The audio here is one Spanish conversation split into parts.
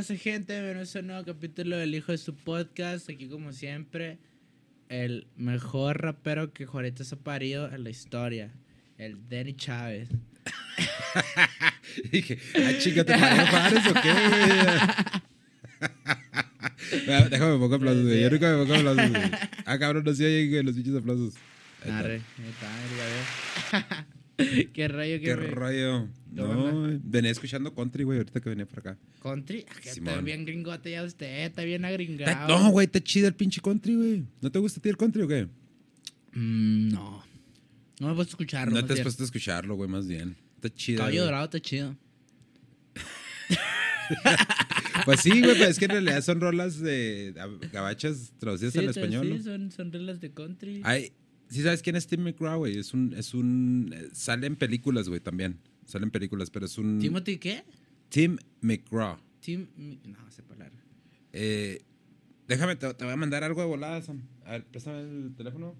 Trance, gente. Bienvenidos a un nuevo capítulo del Hijo de su Podcast. Aquí, como siempre, el mejor rapero que Juanito se ha parido en la historia. El Denny Chávez. Dije, ah, chica, ¿te parió pares o qué? Déjame pongo aplausos, güey. Yo nunca me pongo aplausos, güey. Ah, cabrón, no se oyen, los pinches aplausos. Arre, ahí está. qué rollo, qué, Qué. ¿Cómo No, venía escuchando country, güey, ahorita que venía por acá. Country. Ah, que está bien gringote ya usted. Está bien Está- agringado. No, güey, está chido el pinche country, güey. ¿No te gusta a ti el country o qué? Mm, no. No me puedo escucharlo. No te has puesto a escucharlo, güey, más bien. Está chido. Caballo dorado está chido. Pues sí, güey, pero es que en realidad son rolas de a- gabachas traducidas al español. sí, ¿no? son, son reglas de country. Ay, ¿sí sabes quién es Tim McGraw, güey? Es un, es un, eh, sale en películas, güey, también. Sale en películas, pero es un... ¿Timothy qué? Tim McGraw. Tim. No, sé palabra. Eh, déjame, te, te voy a mandar algo de volada, Sam. A ver, préstame el teléfono.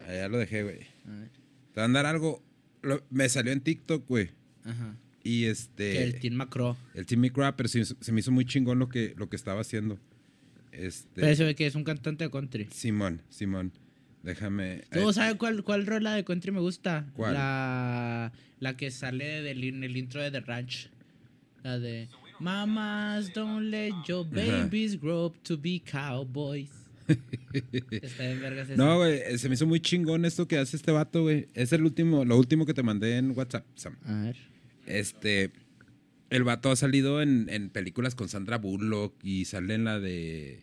Ah, ya lo dejé, güey. A ver. Te voy a mandar algo. Lo- me salió en TikTok, güey. Ajá. Y este... que el Tim Macro. el Tim McGraw, pero se me hizo muy chingón lo que, lo que estaba haciendo. Este... Pero eso de que es un cantante de country. Simón, Simón. Déjame... ¿Tú eh, sabes cuál, cuál rola de country me gusta? ¿Cuál? La, la que sale del in- el intro de The Ranch. La de Mamas, don't let your babies grow up to be cowboys. Está bien vergas. No, güey, eh, se me hizo muy chingón esto que hace este vato, güey. Es el último, lo último que te mandé en WhatsApp, Sam. A ver. Este, el vato ha salido en, en películas con Sandra Bullock y sale en la de,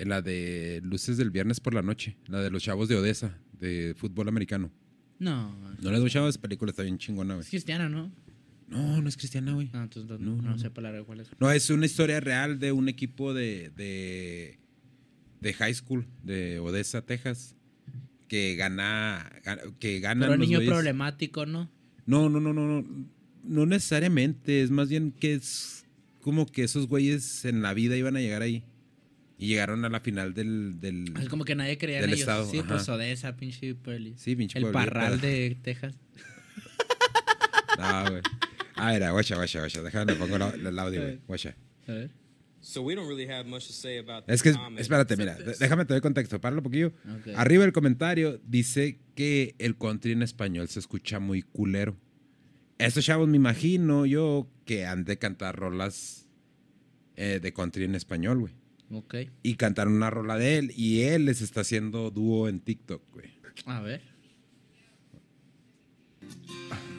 en la de Luces del Viernes por la Noche, la de los Chavos de Odessa, de fútbol americano. No. No les he escuchado esa película, está bien chingona, güey. Es cristiana, ¿no? No, no es cristiana, güey. No, entonces no, No, no, no, sé palabra cuál es. No, es una historia real de un equipo de, de, de high school de Odessa, Texas, que gana, ga- que ganan Pero los niño güeyes. problemático, ¿no? No, no, no, no, no, no necesariamente, es más bien que es como que esos güeyes en la vida iban a llegar ahí y llegaron a la final del, del Es como que nadie creía en Del ellos. estado, sí, ajá. pues Odessa, pinche pueblo. sí, pinche El parral de Texas. No, güey. A ver, guacha, guacha, guacha, déjame pongo el audio, güey, guacha. A ver. So we don't really have much to say about Es que, espérate, mira, déjame te doy contexto, páralo un poquillo. Ok. Arriba el comentario dice que el country en español se escucha muy culero. Estos chavos me imagino yo que han de cantar rolas eh, de country en español, güey. Ok. Y cantaron una rola de él y él les está haciendo dúo en TikTok, güey. A ver.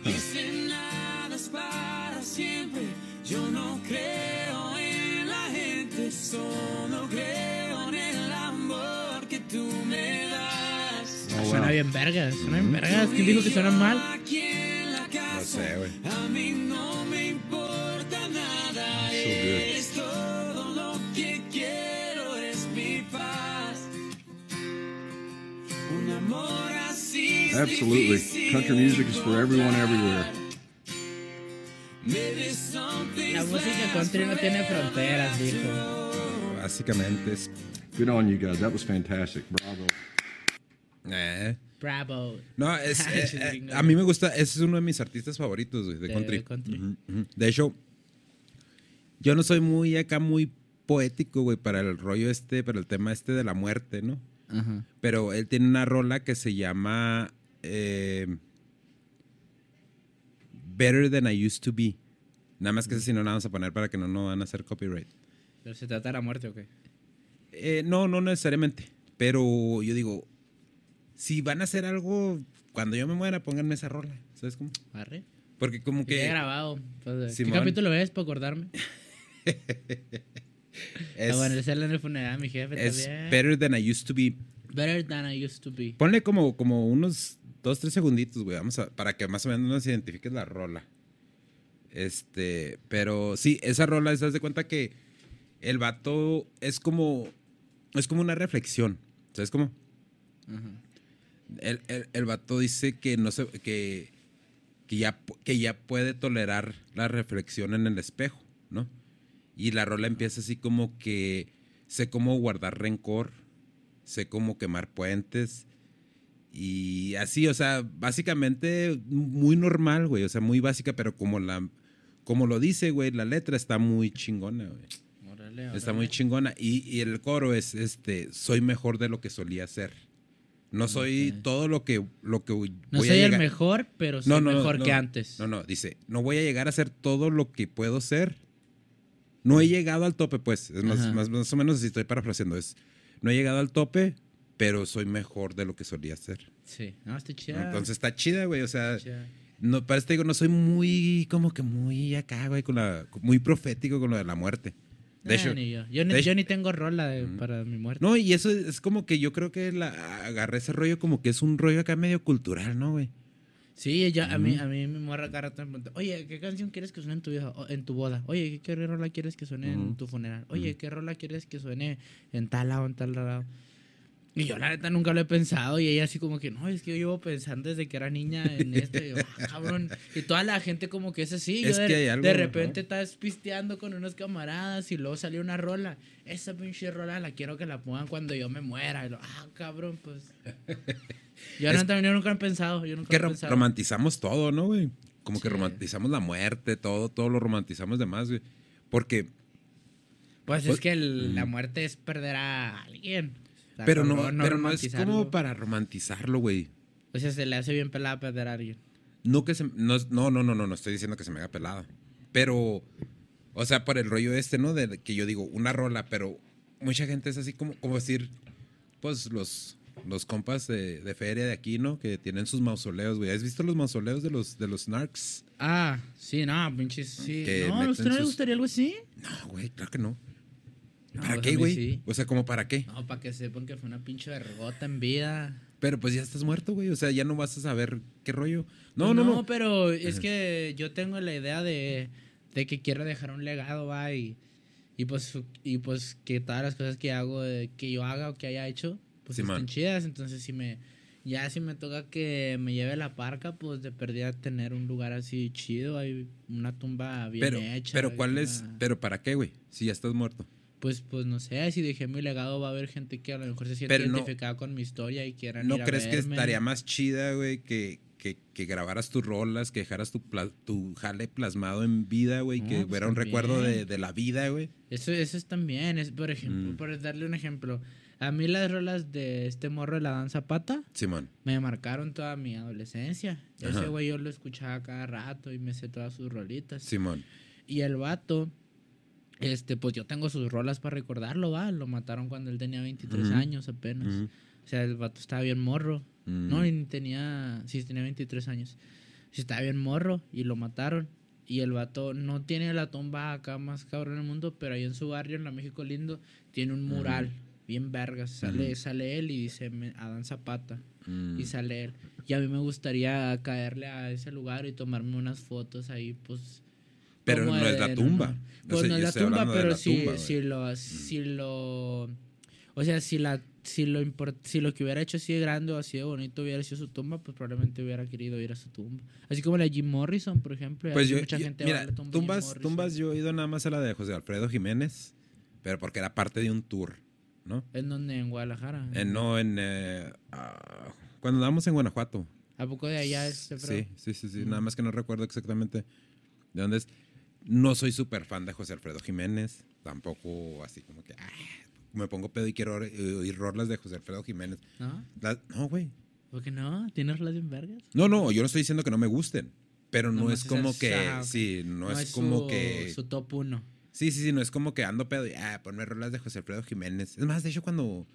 Dicen nada es para siempre. Yo no creo en la gente, solo creo en el amor que tú me das. Suena bien vergas. Suena bien vergas. ¿Quién dijo que suena mal? No sé, güey. a mí no me importa Absolutely. Country music is for everyone, de everywhere. La música country no tiene fronteras, dijo. Básicamente es. Good on you guys. That was fantastic. Bravo. eh. Bravo. No, es, eh, eh, a mí me gusta, ese es uno de mis artistas favoritos güey, de, De country. country. Ujú, ujú. De hecho, yo no soy muy acá, muy poético, güey, para el rollo este, para el tema este de la muerte, ¿no? Ajá. Pero él tiene una rola que se llama eh, Better Than I Used to Be. Nada más que ese si no la vamos a poner para que no nos van a hacer copyright. ¿Pero se trata de la muerte o qué? Eh, no, no necesariamente. Pero yo digo, si van a hacer algo, cuando yo me muera, pónganme esa rola. ¿Sabes cómo? Arre. Porque como Que he grabado. Pues, ¿Qué capítulo es para acordarme? Es, ah, bueno, es en el funeral mi jefe es también. Better Than I Used to Be. Better than I used to be. Ponle como, como unos dos, tres segunditos, güey. Vamos a, para que más o menos nos identifiques la rola. Este, pero sí, esa rola, ¿te das de cuenta que el vato es como, es como una reflexión. ¿Sabes cómo? Ajá. El, el, el vato dice que no se, que, que ya, que ya puede tolerar la reflexión en el espejo, ¿no? Y la rola empieza así como que sé cómo guardar rencor, sé cómo quemar puentes. Y así, o sea, básicamente muy normal, güey, o sea, muy básica, pero como la, como lo dice, güey, la letra está muy chingona, güey. Órale, Está órale. muy chingona. Y, y el coro es, este, soy mejor de lo que solía ser. No soy todo lo que, lo que voy No a soy el mejor, pero soy No, no, mejor no, que antes. No, no, dice, no voy a llegar a ser todo lo que puedo ser. No he llegado al tope, pues. Es más, más, más o menos así estoy parafraseando. Es, no he llegado al tope, pero soy mejor de lo que solía ser. Sí. No, está chida. Entonces está chida, güey. O sea, no, parece te digo, no soy muy, como que muy acá, güey, con la, muy profético con lo de la muerte. De Nah, hecho, ni yo. Yo, ni, de hecho- yo ni tengo rola de- para mi muerte. no, y eso es como que yo creo que la, agarré ese rollo como que es un rollo acá medio cultural, ¿no, güey? Sí, ya, a, mí, a mí mi morra cada rato me pregunta, oye, ¿qué canción quieres que suene en tu, o en tu boda? Oye, ¿qué, qué rola quieres que suene en tu funeral? Oye, ¿qué rola quieres que suene en tal lado, en tal lado? Y yo la neta nunca lo he pensado y ella así como que, no, es que yo llevo pensando desde que era niña en esto. Y yo, "Ah, cabrón. Y toda la gente como que es así. Es yo de, que hay algo, de repente estás pisteando con unos camaradas y luego salió una rola. Esa pinche rola la quiero que la pongan cuando yo me muera. Y lo, ah, cabrón, pues... Yo, no, también, yo nunca he pensado. Yo nunca que he pensado. romantizamos todo, ¿no, güey? Como que romantizamos la muerte, todo, todo lo romantizamos de más, güey. Porque, Pues, Pues- es que el- la muerte es perder a alguien. Está pero no, pero no es como para romantizarlo, güey. O sea, se le hace bien pelada perder a alguien. No que se, no, no, no, no, no, no estoy diciendo que se me haga pelada. Pero, o sea, por el rollo este, ¿no? De que yo digo, una rola, pero mucha gente es así como, como decir, pues los, los compas de, de feria de aquí, ¿no? Que tienen sus mausoleos, güey. ¿Has visto los mausoleos de los, de los narcs? Ah, sí, no, pinches, sí. Que No, ¿a usted no le gustaría algo así? No, güey, claro que no. No, ¿Para pues a qué, güey? sí. O sea, ¿como para qué? No, para que sepan que fue una pinche vergota en vida. Pero pues ya estás muerto, güey. O sea, ya no vas a saber qué rollo. No, Pues no, no. pero es que yo tengo la idea de, de que quiero dejar un legado, va, y, y pues, y pues que todas las cosas que hago, eh, que yo haga o que haya hecho, pues Simón. estén chidas. Entonces, si me, ya si me toca que me lleve la parca, pues de perdida tener un lugar así chido, hay una tumba bien Pero, hecha. pero ¿cuál una- es? ¿Pero para qué, güey? Si ya estás muerto. Pues, pues no sé, si dejé mi legado va a haber gente que a lo mejor se siente no- identificada con mi historia y quieran ¿No ir a crees que estaría más chida, güey, que, que, que grabaras tus rolas, que dejaras tu, pla- tu jale plasmado en vida, güey, No, que pues hubiera un recuerdo de, de la vida, güey? Eso, eso es también, es por ejemplo, Mm. por darle un ejemplo. A mí las rolas de este morro de la danza pata Simón. me marcaron toda mi adolescencia. Ese güey yo lo escuchaba cada rato y me sé todas sus rolitas. Simón. Y el vato, este, pues yo tengo sus rolas para recordarlo, va. Lo mataron cuando él tenía 23 Ujú. años apenas. O sea, el vato estaba bien morro. No, ni tenía, sí, tenía 23 años. Sí, estaba bien morro y lo mataron. Y el vato no tiene la tumba acá más cabrón en el mundo, pero ahí en su barrio, en la México Lindo, tiene un mural bien vergas. Sale, sale él y dice Adán Zapata. Mm. Y sale él. Y a mí me gustaría caerle a ese lugar y tomarme unas fotos ahí, pues. Pero no es la tumba. no. Pues no es la tumba, pero si, tumba, si lo, si lo, o sea, si la, si lo import- si lo que hubiera hecho así de grande o así de bonito hubiera sido su tumba, pues probablemente hubiera querido ir a su tumba. Así como la Jim Morrison, por ejemplo. Pues yo, mucha yo- gente va a mira, la tumba tumbas, tumbas yo he ido nada más a la de José Alfredo Jiménez, pero porque era parte de un tour, ¿no? ¿En donde? En Guadalajara. Eh, no en... eh, ah, cuando andábamos en Guanajuato. ¿A poco de allá es? Sí, sí, sí, sí. Mm. Nada más que no recuerdo exactamente de dónde es. No soy súper fan de José Alfredo Jiménez. Tampoco así como que ah, me pongo pedo y quiero oír- oír rolas de José Alfredo Jiménez. ¿No? La- no, güey. ¿Por qué no? ¿Tienes rolas bien vergas? No, no, yo no estoy diciendo que no me gusten. Pero no es como que. ah. Sí, no, es, como su- que. Su top uno. Sí, sí, sí, no es como que ando pedo y ah, ponme rolas de José Alfredo Jiménez. Es más, de hecho, cuando,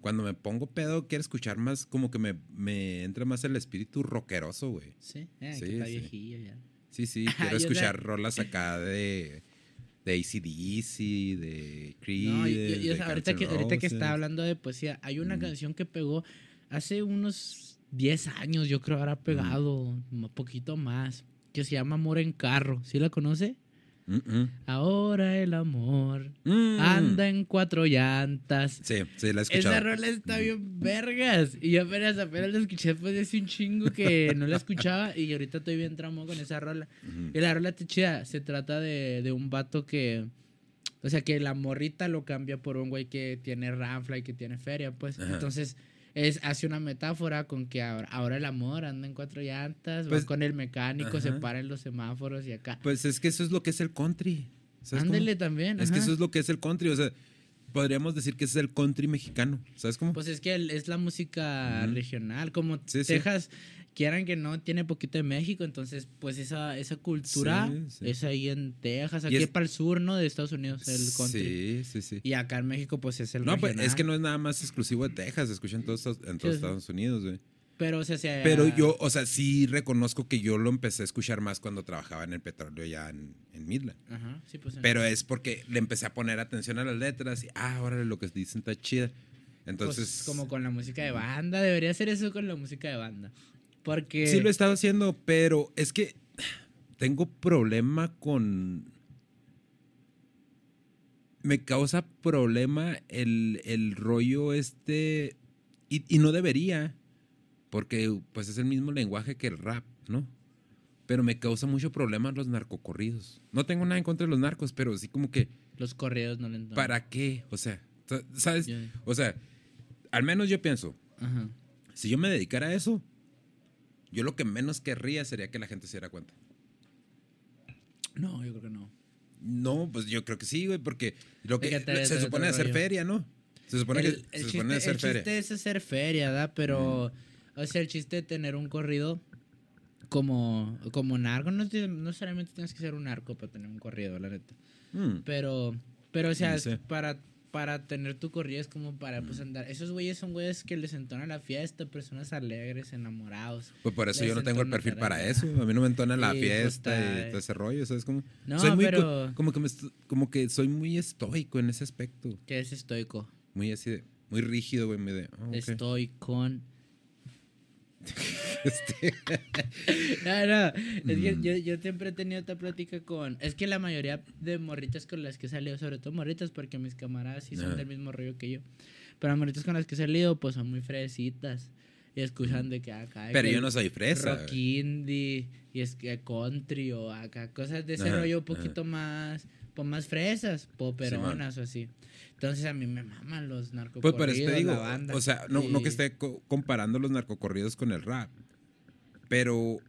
cuando me pongo pedo, quiero escuchar más, como que me, me entra más el espíritu rockeroso, güey. Sí, eh, Sí, que está sí. viejillo ya. Sí, sí, quiero escuchar rolas acá de, de ACDC, de Creed. No, de ahorita, que, ahorita que está hablando de poesía, hay una Mm. canción que pegó hace unos 10 años, yo creo habrá pegado un poquito más, que se llama Amor en Carro. ¿Sí la conoce? Mm, mm. Ahora el amor Mm. anda en cuatro llantas. Sí, sí, la he escuchado. Esa rola está bien vergas. Y yo apenas, apenas la escuché después de hace un chingo que no la escuchaba. Y ahorita estoy bien tramo con esa rola. Ujú. Y la rola está chida. Se trata de, de un vato que. O sea, que la morrita lo cambia por un güey que tiene ranfla y que tiene feria, pues. Ajá. Entonces, es, hace una metáfora con que ahora, ahora el amor anda en cuatro llantas, Pues, va con el mecánico, se ajá. para en los semáforos y acá. Pues es que eso es lo que es el country. Ándele también. Es que eso es lo que es el country. O sea, podríamos decir que ese es el country mexicano. ¿Sabes cómo? Pues es que el- es la música regional, como Sí, sí. Quieran que no, tiene poquito de México, entonces pues esa, esa cultura Sí, sí. es ahí en Texas, aquí es- para el sur, ¿no? De Estados Unidos, el country. Sí, sí, sí. Y acá en México pues es el No, pues es regional. que no es nada más exclusivo de Texas, se escucha en todos, en todos Sí. Estados Unidos, güey. Pero o sea, se- Pero yo, o sea, sí reconozco que yo lo empecé a escuchar más cuando trabajaba en el petróleo ya en, en Midland. Ajá, sí, pues. Pero es porque le empecé a poner atención a las letras y, ah, ahora lo que dicen está chida. Entonces, Entonces, como con la música de banda, debería ser eso con la música de banda. Porque sí lo he estado haciendo, pero es que tengo problema con... Me causa problema el, el rollo este, y, y no debería, porque pues es el mismo lenguaje que el rap, ¿no? Pero me causa mucho problema los narcocorridos. No tengo nada en contra de los narcos, pero sí como que, los correos no le entiendo. ¿para qué? O sea, sa- ¿sabes? O sea, al menos yo pienso, Ajá. si yo me dedicara a eso, yo lo que menos querría sería que la gente se diera cuenta. No, yo creo que no. No, pues yo creo que sí, güey, porque lo que se supone hacer rollo. feria, ¿no? Se supone el, que el se chiste, supone hacer el feria. chiste es hacer feria, ¿verdad? Pero, o sea, el chiste de tener un corrido como, como narco, no, te- no necesariamente tienes que ser un narco para tener un corrido, la neta. Mm. Pero, pero o sea, No es sé. para, para tener tu corrido es como para pues andar. Esos güeyes son güeyes que les entona la fiesta, personas alegres, enamorados. Pues por eso Les yo no tengo el perfil para eso. A mí no me entona la Sí, fiesta puta. y todo ese rollo, ¿sabes cómo? No, soy muy co- pero- como que me como que soy muy estoico en ese aspecto, Que es estoico. muy así de, muy rígido, güey, muy de, ah. Estoy con. Este, No, no. Es que Mm. yo, yo siempre he tenido esta plática con. Es que la mayoría de morritas con las que he salido, sobre todo morritas, porque mis camaradas sí son del mismo rollo que yo. Pero las morritas con las que he salido, pues son muy fresitas. Y escuchan de que acá. de Pero que yo no soy fresa. Rock indie y es que country o acá. Cosas de ese Ajá, rollo un poquito más. Pues más fresas, poperonas o así. Entonces a mí me maman los Pues narcocorridos, por eso te digo, la banda. o sea, no, no que esté co- comparando los narcocorridos con el rap, pero, o,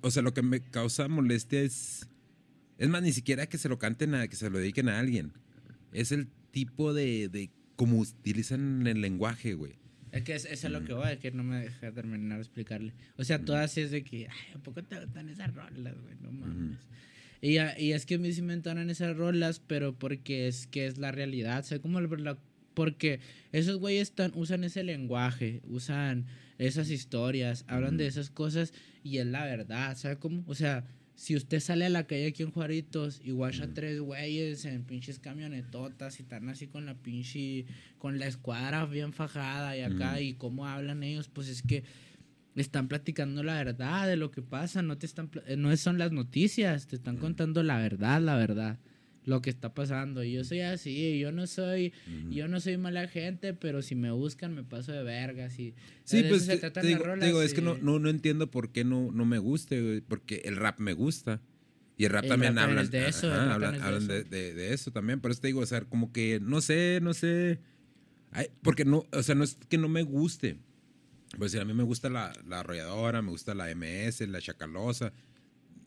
o sea, lo que me causa molestia es, es más, ni siquiera que se lo canten a, que se lo dediquen a alguien, es el tipo de, de cómo utilizan el lenguaje, güey. Es que es- eso es lo que voy, es que no me deja terminar de explicarle. O sea, todas es de que, ay, ¿a poco te gustan esas rolas, güey? No mames. Y, y es que a mí me entonan esas rolas, pero porque es que es la realidad, o sea, como la- porque esos güeyes están, usan ese lenguaje, usan esas historias, hablan de esas cosas y es la verdad, ¿sabe cómo? O sea, si usted sale a la calle aquí en Juaritos y guacha tres güeyes en pinches camionetotas y están así con la pinche, con la escuadra bien fajada y acá y cómo hablan ellos, pues es que están platicando la verdad de lo que pasa, no te están, eh, no son las noticias, te están contando la verdad, la verdad, lo que está pasando. Y yo soy así, yo no soy, yo no soy mala gente, pero si me buscan me paso de vergas y Sí, de pues te, te digo, te digo, es que no, no, no entiendo por qué no, no me guste, porque el rap me gusta. Y el rap El también rap hablan, de eso, ajá, hablan, también es de hablan eso. de, de- de eso también. Por eso te digo, o sea, como que no sé, no sé. Ay, porque no, o sea, no es que no me guste. Pues decir, a mí me gusta la, la arrolladora, me gusta la MS, la chacalosa.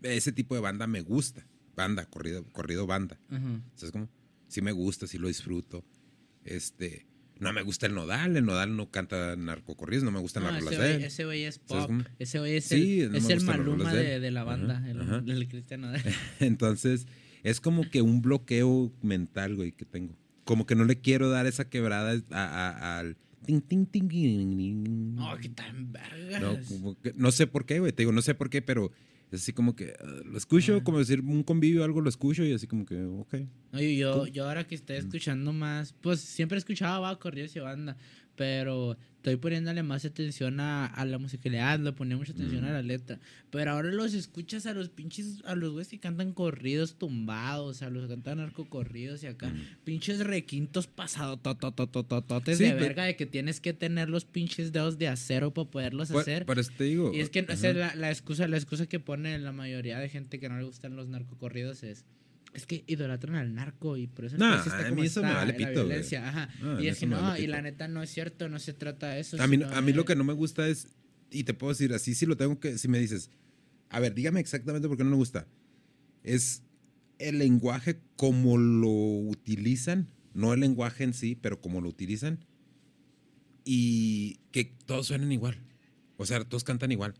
Ese tipo de banda me gusta. Banda, corrido, corrido banda. Ajá. ¿Sabes cómo? Sí me gusta, sí lo disfruto. Este, no me gusta el Nodal, el Nodal no canta narcocorridos, no me gustan No, las rolas de él. ese güey es ¿Sabes pop. Ese güey es Sí, el, no es el maluma de de, la banda, Ajá, el, ajá. el cristiano. de- Entonces, es como que un bloqueo mental, güey, que tengo. Como que no le quiero dar esa quebrada a- a- al... ting, ting, ting, ting. No, que tan vergas. No, que- no sé por qué, güey. Te digo, no sé por qué, pero es así como que ah, lo escucho, como decir un convivio, algo lo escucho y así como que, ok. No, yo, yo, yo ahora que estoy escuchando más, pues siempre escuchaba va, corridos y banda, pero estoy poniéndole más atención a, a la musicalidad, le ponía mucha atención a la letra. Pero ahora los escuchas a los pinches, a los güeyes que cantan corridos tumbados, a los que cantan narcocorridos y acá, pinches requintos pasados, totototototes Sí, de pero- verga, de que tienes que tener los pinches dedos de acero para poderlos Por, hacer. por eso te digo. Y es que esa ajá. es la, la excusa, la excusa que pone la mayoría de gente que no le gustan los narcocorridos es Es que idolatran al narco y por eso país está a mí eso me está, vale la pito, güey. violencia, ajá. A y es que me no, vale y la neta no es cierto, no se trata de eso. A mí, sino a mí lo que no me gusta es, y te puedo decir así, si lo tengo que, si me dices, a ver, dígame exactamente por qué no me gusta. Es el lenguaje como lo utilizan, no el lenguaje en sí, pero como lo utilizan, y que todos suenan igual. O sea, todos cantan igual.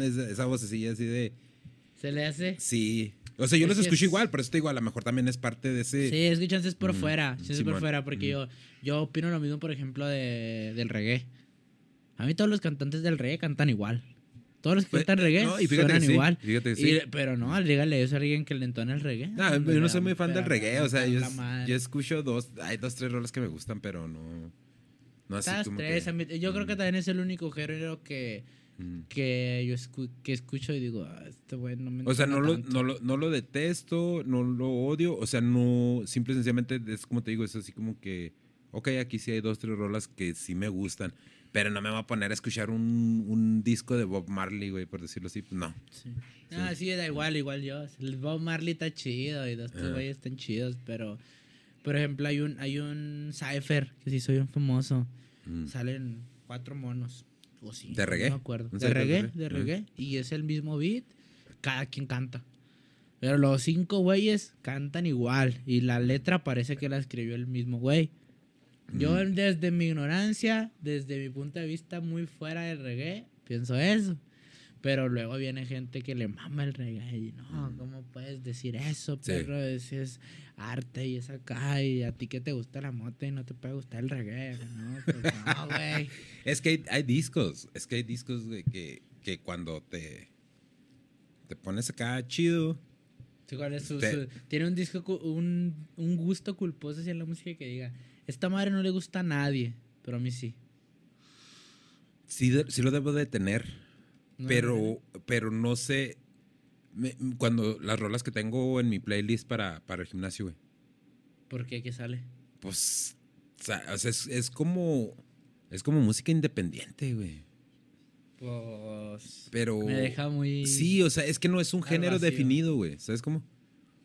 Esa, esa vocecilla así de, Se le hace. sí. O sea, yo Es los escucho es- igual, pero te digo, a lo mejor también es parte de ese... Sí, es que por Mm, fuera. chance es por fuera, porque mm. yo, yo opino lo mismo, por ejemplo, de, del reggae. A mí todos los cantantes del reggae cantan igual. Todos los que Pues, cantan reggae no, y fíjate suenan que sí, igual. fíjate que Y- sí. pero no, dígale eso a alguien que le entona el reggae. No, yo no soy muy fan del reggae, o sea, yo, yo escucho dos, hay dos, tres rolas que me gustan, pero no, no así como tres, que- mí- yo creo que también es el único género que, mm. que yo escu- que escucho y digo, "Ah, este güey no me O sea, no lo, tanto". no, lo, no lo detesto, no lo odio, o sea, no, simple y sencillamente es como te digo, es así como que, ok, aquí sí hay dos, tres rolas que sí me gustan, pero no me voy a poner a escuchar un, un disco de Bob Marley, güey, por decirlo así, no. Sí. Ah, sí, da igual, igual yo. El Bob Marley está chido y Ajá. güeyes están chidos, pero por ejemplo hay un hay un Cypher que sí soy un famoso. Mm. Salen cuatro monos. O sí, ¿De reggae? No me acuerdo. ¿Un De reggae, de Ajá. reggae. Y es el mismo beat. Cada quien canta. Pero los cinco güeyes cantan igual. Y la letra parece que la escribió el mismo güey. Yo Mm. desde mi ignorancia, desde mi punto de vista muy fuera del reggae, pienso eso. Pero luego viene gente que le mama el reggae y no, ¿cómo puedes decir eso, Mm. Sí. perro? Es, es arte y es acá y a ti que te gusta la moto y no te puede gustar el reggae, ¿no? Pues no, güey. Es que hay, hay discos, es que hay discos de que, que cuando te, te pones acá chido, Sí, ¿cuál es su- Te- su- tiene un disco, un, un gusto culposo hacia la música que diga, esta madre no le gusta a nadie, pero a mí sí. sí, sí lo debo de tener. ¿No? pero, pero no sé. me- cuando las rolas que tengo en mi playlist para, para el gimnasio, güey. ¿Por qué? ¿Qué sale? Pues. O sea, es, es como. Es como música independiente, güey. Pues... Pero. Me deja muy... Sí, o sea, es que no es un género vacío. definido, güey. ¿Sabes cómo?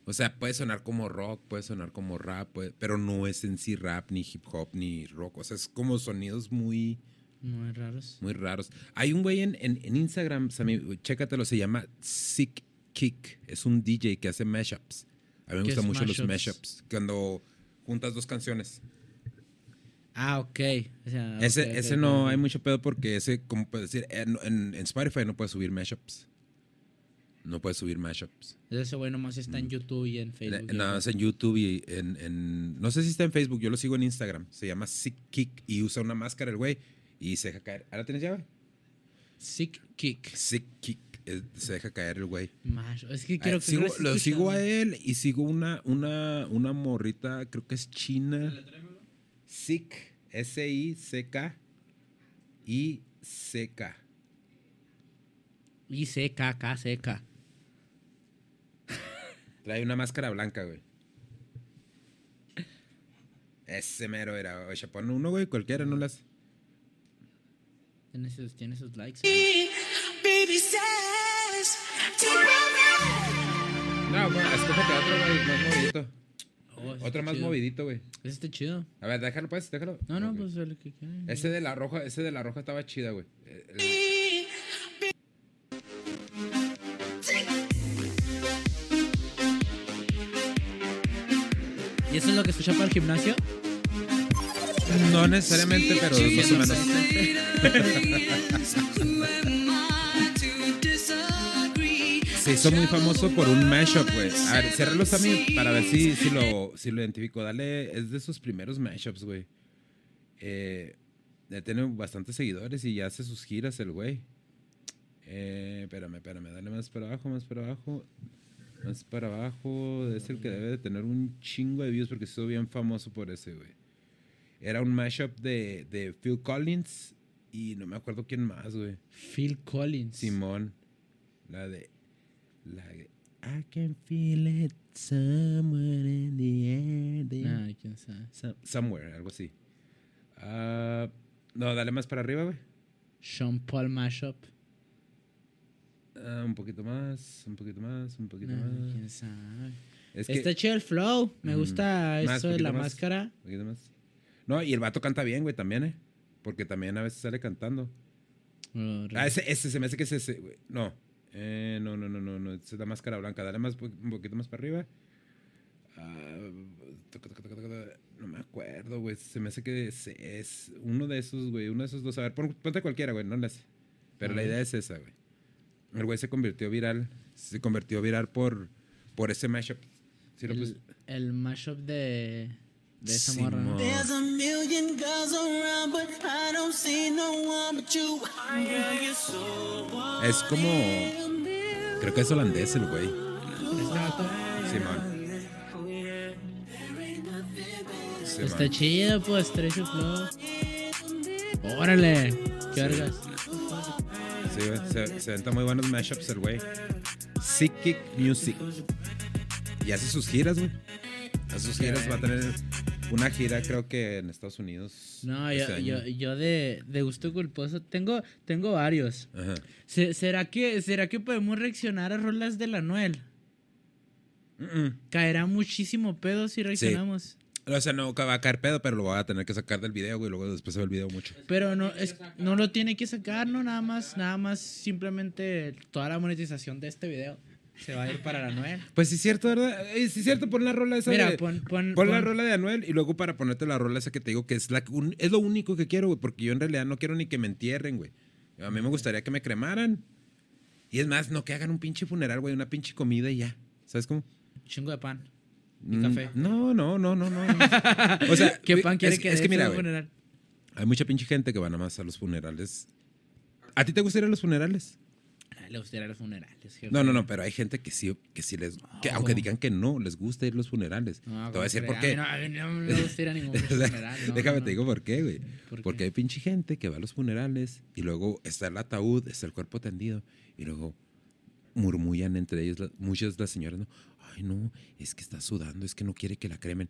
O sea, puede sonar como rock, puede sonar como rap, puede- pero no es en sí rap, ni hip hop, ni rock. O sea, es como sonidos muy, Muy raros. muy raros. Hay un güey en, en, en Instagram, Sammy, chécatelo, se llama Sick Kick. Es un DJ que hace mashups. A mí me ¿Qué gustan mucho los mashups? Cuando juntas dos canciones. Ah, ok. O sea, ese ese no hay mucho pedo porque ese, como puedes decir, en, en- en Spotify no puedes subir mashups. No puedes subir mashups. Ese güey nomás está en YouTube y en Facebook. Nada más en YouTube y en, en- No sé si está en Facebook, yo lo sigo en Instagram. Se llama Sick Kick y usa una máscara el güey y se deja caer. ¿Ahora tienes llave? Sick Kick. Sick Kick. se deja caer el güey. Es que Ah, quiero que sigo- no lo sigo a él y sigo una, una, una morrita, creo que es china. Sick, S-I-C-K y C-K. Y seca, K, seca. Trae una máscara blanca, güey. Ese mero era. Oye, pon uno, güey, cualquiera, no las. Tiene sus, tiene sus likes. Baby says, No, bueno, escógete otro, güey, más movidito. Oh, ese Otro está más chido. movidito, güey. Ese está chido. A ver, déjalo, pues, déjalo. No, no, Ok. pues el que quiera. Ese de la roja, ese de la roja estaba chida, güey. Eh, el- ¿Y eso es lo que escucha para el gimnasio? No necesariamente, pero más o menos. Se hizo muy famoso por un mashup, güey. A ver, ciérralos a mí para ver si, si, lo, si lo identifico. Dale, es de sus primeros mashups, güey. Eh, ya tiene bastantes seguidores y ya hace sus giras el güey. Eh, espérame, espérame, dale más para abajo, más para abajo. Más para abajo. Es el que debe de tener un chingo de views porque se hizo bien famoso por ese, güey. Era un mashup de, de Phil Collins y no me acuerdo quién más, güey. Phil Collins. Simón. La de. La de. I can feel it somewhere in the air. the- Ay, quién sabe. Some- somewhere, algo así. Ah, no, dale más para arriba, güey. Sean Paul Mashup. Ah, un poquito más, un poquito más, un poquito No, más. quién sabe. Es que, Está chido el flow. Me Mm, gusta más, eso de la más. máscara. un poquito más. No, y el vato canta bien, güey, también, ¿eh? Porque también a veces sale cantando. Oh, Ah, ese, ese se me hace que es ese, güey. No. Eh, no, no, no, no, no. Esa es la máscara blanca. Dale más, un poquito más para arriba. Ah, toca. no me acuerdo, güey. Se me hace que es, es uno de esos, güey. Uno de esos dos. A ver, pon- ponte cualquiera, güey. No le hace. Pero la Ajá. idea es esa, güey. El güey se convirtió viral. Se convirtió viral por, por ese mashup. El mashup de, de esa morra. ¿no? There's a million girls around, but I don't see no one but you. Girl, you're so Es como. Creo que es holandés el güey. Este Simón. Simón. Está chido, pues, flow. Órale, qué vergas. Sí. Se, se venta muy buenos mashups el güey. Psychic Music. Y hace sus giras, güey. Hace sus giras. Va a tener una gira, creo que en Estados Unidos. No, este yo, yo, yo de, de gusto culposo tengo, tengo varios. Ajá. Se- ¿Será que, ¿Será que podemos reaccionar a rolas de la Noel? Caerá muchísimo pedo si reaccionamos. O sea, no va a caer pedo, pero lo voy a tener que sacar del video, güey. Luego después se ve el video mucho. Pero no, es, no lo tiene que sacar, no, nada más, nada más simplemente toda la monetización de este video se va a ir para la Noel. Pues sí, es cierto, ¿verdad? Eh, sí, es cierto, pon la rola esa Mira, de- pon, pon, Pon la pon- rola de Anuel y luego para ponerte la rola esa que te digo que es, la, un- es lo único que quiero, güey, porque yo en realidad no quiero ni que me entierren, güey. A mí me gustaría que me cremaran. Y es más, no que hagan un pinche funeral, güey, una pinche comida y ya. ¿Sabes cómo? chingo de pan. Y Mm, café. No, no, no, no, no. o sea, ¿Qué pan quiere es, que es que mira, güey, funeral? hay mucha pinche gente que va nada más a los funerales. ¿A ti te gusta ir a los funerales? Gustaría los funerales. jefe. No, no, no, pero hay gente que sí, que sí les, que aunque digan que no, les gusta ir a los funerales. No, te voy a decir ¿cómo por qué. A mí no, a mí no me gusta ir a ningún funeral. no, Déjame no, te digo por qué, güey. ¿Por Porque qué? hay pinche gente que va a los funerales y luego está el ataúd, está el cuerpo tendido y luego murmullan entre ellos, muchas de las señoras, ¿no? Ay, no, es que está sudando, es que no quiere que la cremen.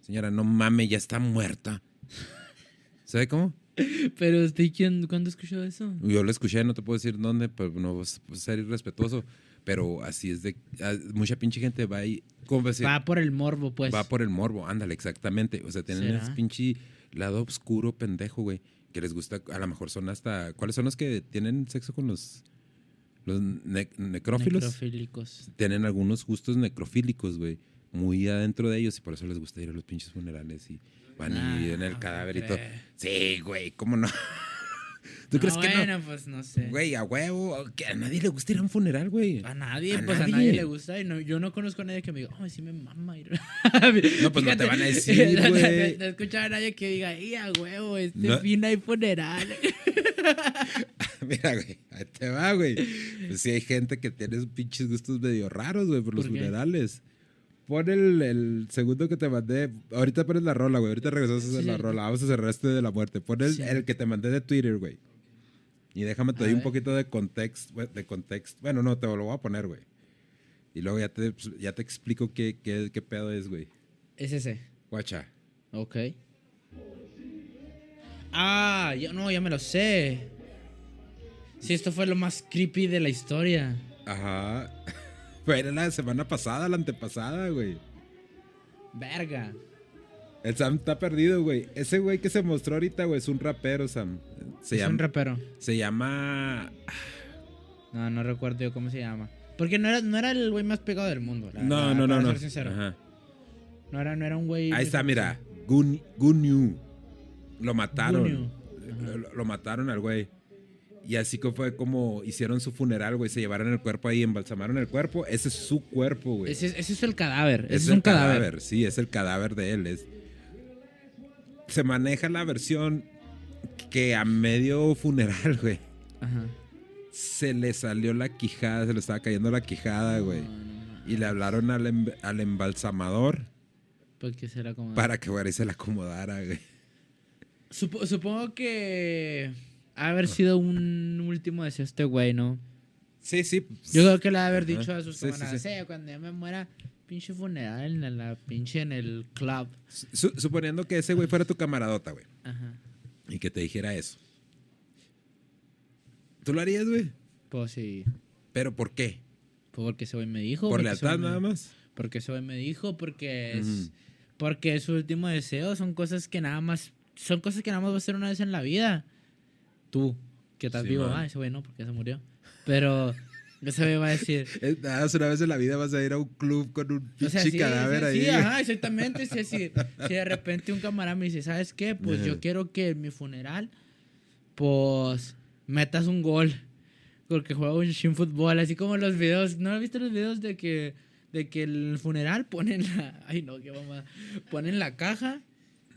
Señora, no mame, ya está muerta. ¿Sabe cómo? Pero usted, ¿quién, ¿cuándo escuchó eso? Yo lo escuché, no te puedo decir dónde, pero no ser irrespetuoso. Pero así es de. ah, Mucha pinche gente va ahí. ¿Cómo va a decir? Va por el morbo, pues. Va por el morbo, ándale, exactamente. O sea, tienen ese pinche lado oscuro, pendejo, güey. Que les gusta, a lo mejor son hasta. ¿Cuáles son los que tienen sexo con los. Los ne- necrófilos? Necrofílicos. Tienen algunos gustos necrofílicos, güey. Muy adentro de ellos y por eso les gusta ir a los pinches funerales y van Ah, y en el ¿cómo cadáver y todo. Sí, güey, ¿cómo no? ¿Tú No, crees que no? bueno, pues no sé. Güey, a huevo. Que a nadie le gusta ir a un funeral, güey. A nadie, A pues a nadie. le gusta. Y no, yo no conozco a nadie que me diga, ay, sí me mama ir. No, pues no te van a decir, no, no, güey. no he escuchado a nadie que diga, y a huevo, este No. fin hay funeral. Mira, güey, ahí te va, güey. Pues sí hay gente que tiene pinches gustos medio raros, güey, por los funerales. Pon el, el segundo que te mandé. Ahorita pones la rola, güey. Ahorita regresamos a hacer Sí, la rola. Vamos a cerrar este de la muerte. Pon el, Sí. el que te mandé de Twitter, güey. Y déjame te doy un poquito de contexto. De contexto. Bueno, no, te lo voy a poner, güey. Y luego ya te, pues, ya te explico qué, qué, qué pedo es, güey. es ese. Guacha. Ok. Ah, yo no, ya me lo sé. Sí, esto fue lo más creepy de la historia. Ajá. Fue era la semana pasada, la antepasada, güey. Verga. El Sam está perdido, güey. Ese güey que se mostró ahorita, güey, es un rapero, Sam. Se es llama. un rapero. se llama. No, no recuerdo yo cómo se llama. Porque no era, no era el güey más pegado del mundo. la No, no, no, para no. ser sincero. Ajá. No, era, no era un güey. Ahí está, mira. Gun, Gunyu. Lo mataron. Lo mataron al güey. Y así que fue como hicieron su funeral, güey. Se llevaron el cuerpo ahí, embalsamaron el cuerpo. Ese es su cuerpo, güey. Ese, es- ese es el cadáver. Ese es, un cadáver. Sí, es el cadáver de él. Es... Se maneja la versión que a medio funeral, güey, Ajá. se le salió la quijada, se le estaba cayendo la quijada, güey. Y le hablaron al, em- al embalsamador Porque será como. para que fuera y se la acomodara, güey. Supo- supongo que. Ha haber sido un último deseo este güey, ¿no? Sí, sí. Yo creo que le ha haber Ajá. dicho a sus Sí, sí, camaradas, sí. "Eh, cuando yo me muera, pinche funeral en la pinche en el club. Su- suponiendo que ese güey fuera tu camaradota, güey, Ajá. y que te dijera eso. ¿Tú lo harías, güey? Pues sí. ¿Pero por qué? Porque ese güey me dijo. ¿Por lealtad me- nada más? Porque ese güey me dijo, porque es... Porque es su último deseo, son cosas que nada más... Son cosas que nada más va a hacer una vez en la vida. Tú, que estás Sí, vivo. man. Ah, ese güey no, porque se murió. Pero ese güey va a decir... Es- nada una vez en la vida vas a ir a un club con un O sea, pinche sí, cadáver sí, ahí. sí, ajá, exactamente. Si, si, si de repente un camarada me dice, ¿sabes qué? Pues yo quiero que en mi funeral, pues, metas un gol. Porque juego un shin fútbol, así como los videos. ¿No has visto los videos de que, de que el funeral ponen la... Ay, no, qué mamá. Ponen la caja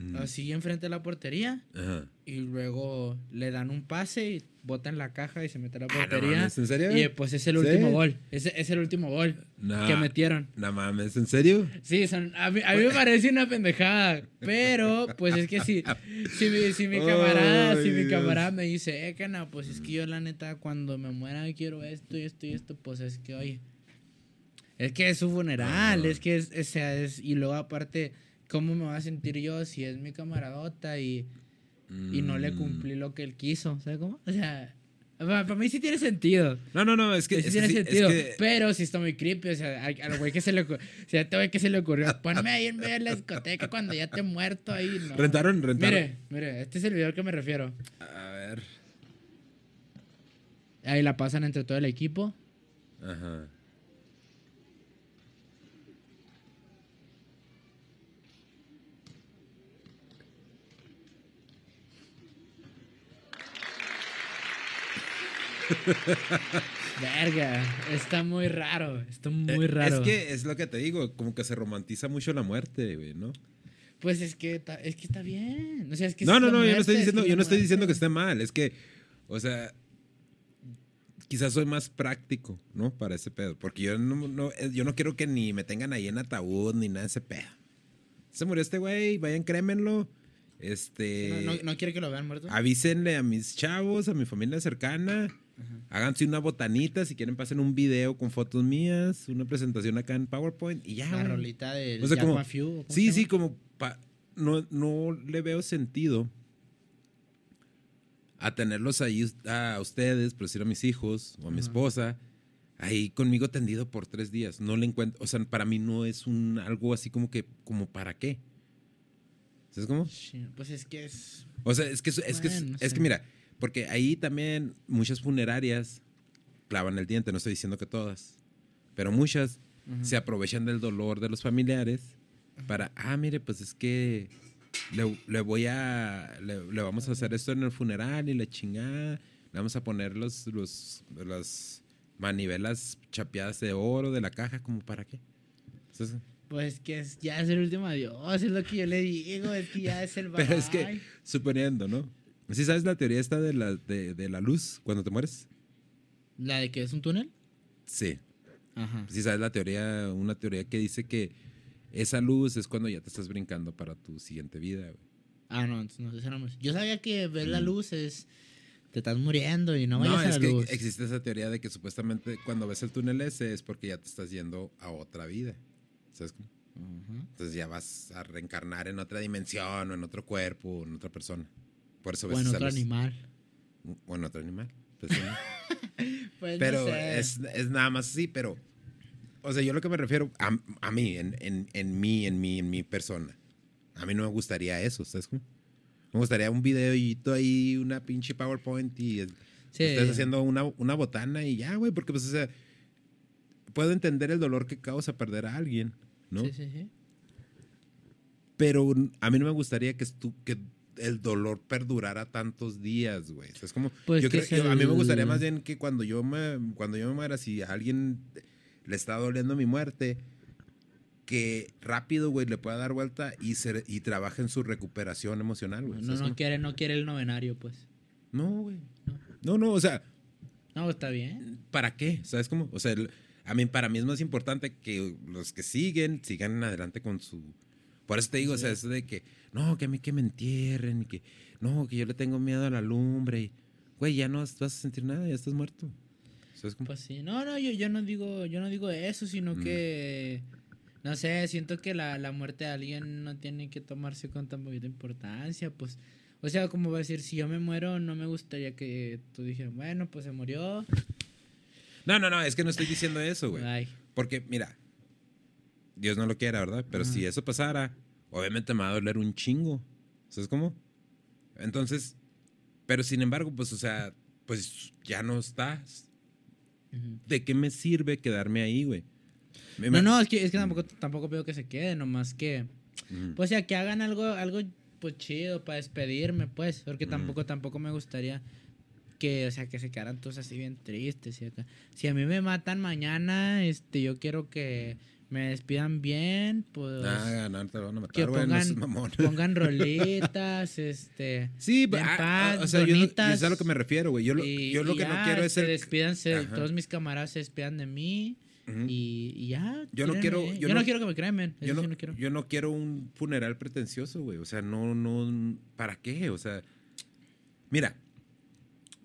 Mm. así enfrente de la portería Ajá. y luego le dan un pase y botan la caja y se mete a la Ah, no portería. mames, ¿en serio? Y pues es el ¿Sí? último gol. Ese es el último gol Nah. que metieron. No mames, ¿en serio? Sí, son, a, mí, a mí me parece una pendejada, pero pues es que si, si, mi, si mi camarada, si Ay, mi camarada me dice, eh, cana, pues es que yo la neta cuando me muera quiero esto y esto y esto, pues es que, oye, es que es su funeral, es que es, o sea, es, y luego aparte, ¿cómo me va a sentir yo si es mi camaradota y, y no le Mm. cumplí lo que él quiso? ¿Sabes cómo? O sea, para, para mí sí tiene sentido. No, no, no, es que, Sí es que tiene es sentido, que- pero sí está muy creepy. O sea, al güey que se le ocurrió. Si a este güey que se le ocurrió, ponme ahí en medio de la discoteca cuando ya te he muerto ahí. No. Rentaron, rentaron. Mire, mire, este es el video al que me refiero. A ver. Ahí la pasan entre todo el equipo. Ajá. Verga, está muy raro. Está muy Eh, raro. Es que es lo que te digo, como que se romantiza mucho la muerte, güey, ¿no? Pues es que, es que está bien. O sea, es que No, es no, no, yo no estoy es diciendo, yo no estoy diciendo que esté mal, es que, o sea, quizás soy más práctico, ¿no? Para ese pedo, porque yo no, no- eh, yo no quiero que ni me tengan ahí en ataúd ni nada de ese pedo. Se murió este güey, vayan, crémenlo. Este, No, no, no quiere que lo vean muerto. avísenle a mis chavos, a mi familia cercana. Háganse una botanita, si quieren pasen un video con fotos mías, una presentación acá en PowerPoint y ya. la rolita de O sea, como- Mafiu, ¿o cómo Sí, sí, como pa- no, no le veo sentido a tenerlos ahí a ustedes, por decir a mis hijos o a mi esposa, ahí conmigo tendido por tres días. No le encuentro, o sea, para mí no es un algo así como que, como para qué. ¿Sabes cómo? Pues es que es. O sea, es que, es, es que, Bueno, no es sé. que mira, porque ahí también muchas funerarias clavan el diente, no estoy diciendo que todas, pero muchas se aprovechan del dolor de los familiares para, ah, mire, pues es que le, le voy a, le, le vamos a hacer esto en el funeral y la chingada, le vamos a poner los, los, las manivelas chapeadas de oro de la caja, como para qué. Entonces, Pues que es, ya es el último adiós, es lo que yo le digo, es que ya es el pero es que, bye. suponiendo, ¿no? ¿Sí sabes la teoría esta de la, de, de la luz cuando te mueres? ¿La de que es un túnel? Sí. Ajá. Sí sabes la teoría, una teoría que dice que esa luz es cuando ya te estás brincando para tu siguiente vida, güey. Ah, no, entonces no, no me- Yo sabía que ver la Mm. luz es. Te estás muriendo y no No, vayas a es la que luz. existe esa teoría de que supuestamente cuando ves el túnel ese es porque ya te estás yendo a otra vida. ¿Sabes cómo? Ujú. Entonces ya vas a reencarnar en otra dimensión o en otro cuerpo o en otra persona. Por eso O en otro animal. O en otro animal. Pues sí. Pues no pero sé. es, es nada más así, pero... O sea, yo lo que me refiero a, a mí, en, en, en mí, en mí, en mi persona. A mí no me gustaría eso, ¿sabes cómo? Me gustaría un videito ahí, una pinche PowerPoint y Sí. estés haciendo una, una botana y ya, güey, porque pues, o sea, puedo entender el dolor que causa perder a alguien, ¿no? Sí, sí, sí. Pero a mí no me gustaría que, estu- que el dolor perdurara tantos días, güey. Es como, Pues yo creo- a mí me gustaría más bien que cuando yo me, cuando yo me muera, si a alguien le está doliendo mi muerte, que rápido, güey, le pueda dar vuelta y, se, y trabaje en su recuperación emocional, güey. No, ¿sabes no cómo? quiere, no quiere el novenario, pues. No, güey. No, no, o sea, No, está bien. ¿para qué? ¿Sabes cómo? O sea, el- a mí, para mí es más importante que los que siguen, sigan adelante con su... Por eso te digo, o sea, eso de que, no, que a mí que me entierren, y que, no, que yo le tengo miedo a la lumbre, y, güey, ya no vas a sentir nada, ya estás muerto. ¿Sabes cómo? Pues sí. No, no, yo, yo no digo, yo no digo eso, sino Mm. que. No sé, siento que la, la muerte de alguien no tiene que tomarse con tan poquita importancia, pues. O sea, como va a decir, si yo me muero, no me gustaría que tú dijeras, bueno, pues se murió. No, no, no, es que no estoy diciendo eso, güey. Porque, mira, Dios no lo quiera, ¿verdad? Pero si eso pasara, obviamente me va a doler un chingo. ¿Sabes cómo? Entonces, pero sin embargo, pues, o sea, pues ya no estás. ¿De qué me sirve quedarme ahí, güey? Me- No, no, es que, es que tampoco, tampoco veo que se quede, nomás que. Mm. Pues ya que hagan algo, algo pues chido para despedirme, pues. Porque tampoco, tampoco me gustaría que, o sea, que se quedaran todos así bien tristes y acá. Si a mí me matan mañana, este, yo quiero que me despidan bien, pues. Ah, no, te van a que matar, seas pongan, mamón. pongan rolitas, este. Sí, en ah, paz, ah, o sea, yo, no- yo sé a lo que me refiero, güey. Yo lo, y- yo lo y que no quiero es se el... despídanse, todos mis camaradas se despidan de mí. Y, y ya. Yo no quiero- Yo, yo no, no- quiero que me cremen. yo Eso no, sí no quiero. yo no quiero un funeral pretencioso, güey. O sea, no, no, ¿para qué? O sea, mira,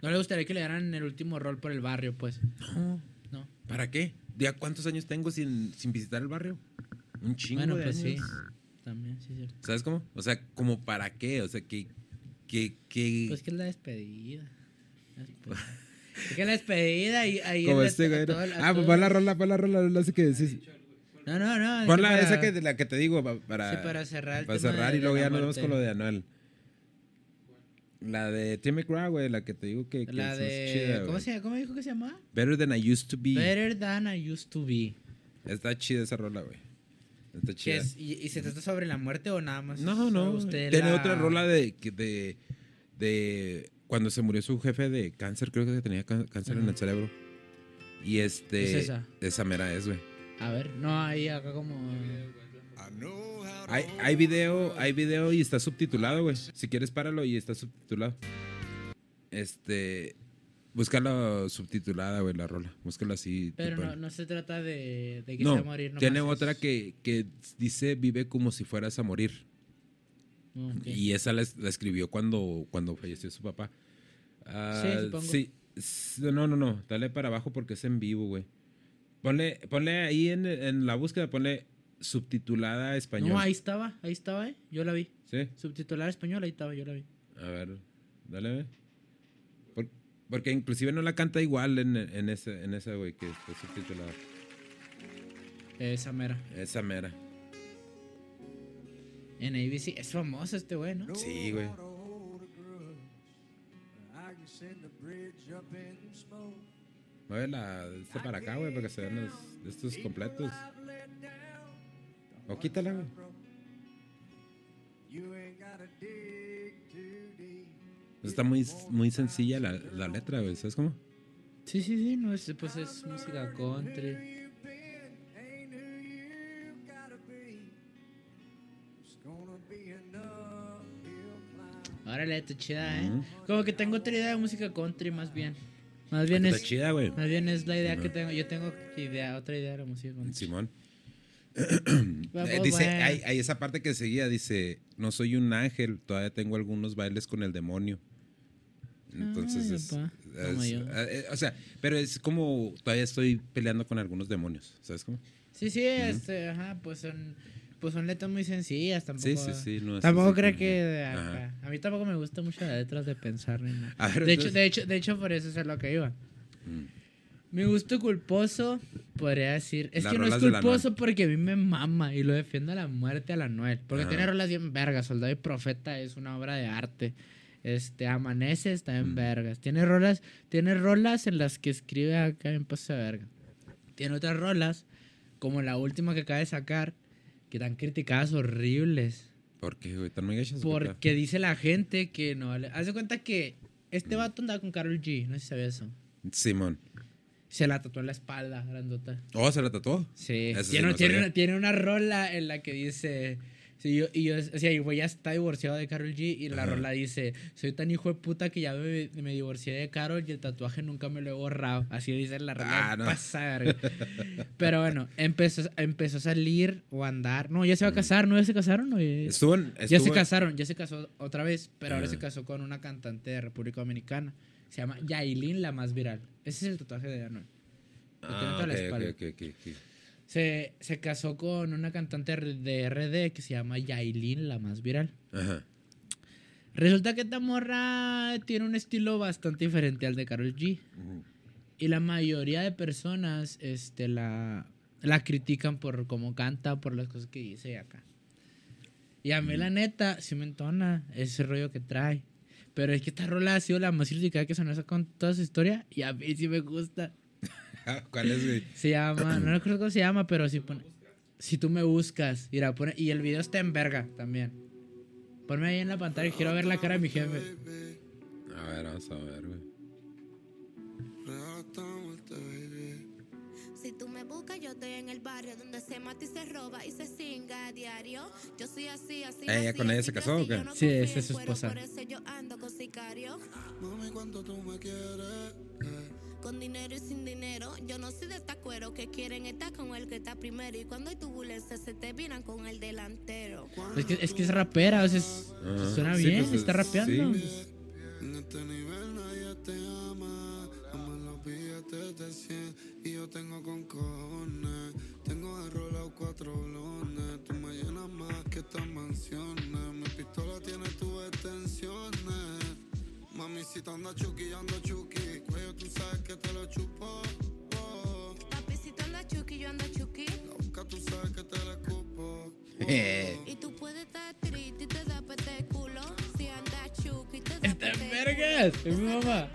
No le gustaría que le dieran el último rol por el barrio, pues. no, No. ¿para qué? ¿Ya cuántos años tengo sin, sin visitar el barrio? Un chingo Bueno, de pues sí. años. También, sí, sí. ¿Sabes cómo? O sea, ¿como para qué? O sea, que, que, que... Pues que es la despedida. La despedida. es que la despedida y ahí. como este, güey. Ah, pues pon la rola, pon la rola, no sé qué decís. No, no, no. es Pon la, para- esa que, de la que te digo pa- para, Sí, para cerrar para cerrar y luego ya nos muerte. con lo de Anuel. La de Tim McGraw, güey, la que te digo que, que La de. chida, ¿cómo, se, ¿Cómo dijo que se llamaba? Better Than I Used to Be. Better Than I Used to Be. Está chida esa rola, güey. Está chida. es- y, ¿Y se trata sobre la muerte o nada más? No, no. Usted Tiene la- otra rola de, que- de, de cuando se murió su jefe de cáncer, creo que tenía cáncer en el cerebro. Y este. ¿Es esa? Esa mera es, güey. A ver, no, ahí acá como. Hay, hay video, hay video y está subtitulado, güey. Si quieres, páralo y está subtitulado. Este. Búscalo subtitulada, güey, la rola. Búscalo así. Pero no, no se trata de, de que No, se va a morir. nomás tiene es- otra que, que dice vive como si fueras a morir. Ok. Y esa la, es- la escribió cuando, cuando falleció su papá. Ah, Sí, supongo. sí. No, no, no. Dale para abajo porque es en vivo, güey. Ponle, ponle ahí en, en la búsqueda, ponle subtitulada español. No, ahí estaba, ahí estaba, ¿eh? Yo la vi. Sí. Subtitular español, ahí estaba, yo la vi. A ver, dale, ve. Por- porque inclusive no la canta igual en, en ese, en esa, güey, que está subtitulada. Esa mera. Esa mera. En ABC. Es famoso este güey, ¿no? Sí, güey. Mueve la este para acá, güey, para que se vean los, estos completos. O quítala, güey. Pues Está muy, muy sencilla la, la letra, güey, ¿sabes cómo? Sí, sí, sí, no, es, pues es música country. Órale, está chida, ¿eh? Como que tengo otra idea de música country, más bien. Más bien Está es... chida, güey. Más bien es la idea que tengo. Yo tengo idea, otra idea de la música country. Simón. Eh, dice, hay, hay esa parte que seguía, dice, no soy un ángel, todavía tengo algunos bailes con el demonio. Entonces, Ay, es, es- yo. eh, eh, o sea, pero es como, todavía estoy peleando con algunos demonios, ¿sabes cómo? Sí, sí, este, ajá, pues son, pues son letras muy sencillas, tampoco. Sí, sí, sí. No es Tampoco creo que Ajá. A mí tampoco me gustan mucho las letras de pensar ni nada. Ver, de, hecho, entonces- de hecho, de hecho, por eso es a lo que iba. Mi gusto culposo, podría decir. Es Las que no es culposo porque a mí me mama y lo defiendo a la muerte a la Noel. Porque Ajá. tiene rolas bien vergas. Soldado y Profeta es una obra de arte. Este, Amanece está en Mm. vergas. Tiene rolas, tiene rolas en las que escribe acá en paso de verga. Tiene otras rolas, como la última que acaba de sacar, que están criticadas horribles. ¿Por qué, güey? ¿Tan? Porque dice la gente que no vale. Haz de cuenta que este vato andaba con Carol G. No sé si sabías eso. Simón. Se la tatuó en la espalda, grandota. Oh, ¿se la tatuó? Sí. Eso sí tiene, no tiene una, tiene una rola en la que dice. Sí, yo, y yo, o sea, y güey ya está divorciado de Carol G. Y la Ajá. rola dice: Soy tan hijo de puta que ya me, me divorcié de Carol y el tatuaje nunca me lo he borrado. Así dice la rola. Ah, no. pasa, verga. Pero bueno, empezó, empezó a salir o a andar. No, ya se va a Mm. casar, ¿no? ¿Ya se casaron? o ya- Estuvo en- ya se estuvo casaron, ya se casó otra vez, pero ahora Ajá. se casó con una cantante de República Dominicana. Se llama Yailin, la más viral. Ese es el tatuaje de Anuel. Lo tiene Ah, toda la ok, espalda. ok, ok, ok, ok. Se, se casó con una cantante de RD que se llama Yailin, la más viral. Ajá. Resulta que esta morra tiene un estilo bastante diferente al de Karol G. Ujú. Y la mayoría de personas este, la, la critican por cómo canta, por las cosas que dice acá. Y a mí, la neta, sí me entona ese rollo que trae. Pero es que esta rola ha sido la más criticada que sonó esa con toda su historia. Y a mí sí me gusta. ¿Cuál es, güey? Se llama, no recuerdo cómo se llama, pero si pone, si tú me buscas, mira, pone, y el video está en verga también. Ponme ahí en la pantalla, quiero ver la cara de mi jefe. A ver, vamos a ver, güey. Buscas, yo estoy en el barrio donde se mata y se roba y se cinga a diario. Yo soy así, así. ¿Ella así, con ella se casó o qué? no Sí, esa es su esposa. Por eso yo ando con sicario. Mami, ¿cuánto tú me quieres? Con dinero y sin dinero, yo no soy de esta cuero que quieren estar con el que está primero. Y cuando hay turbulencia, se te viran con el delantero. Es que es, que es rapera, o sea, es- Ajá. suena Sí, bien, pues, está es- rapeando. sí. En este nivel nadie te ama. Aman los billetes de 100 y yo tengo con cojones. Tengo enrolado cuatro blones. Tú me llenas más que estas mansiones. Mi pistola tiene tus extensiones. Mami, si te anda chuki, yo ando chuki. Cuello, tú sabes que te lo chupo. Oh. Papi, si tú andas chuki, yo ando chuki. La boca, tú sabes que te la escupo. Eh, Y tú puedes estar triste y te da pete culo. Si andas chuki, te da Está en pete vergas, es mi mamá.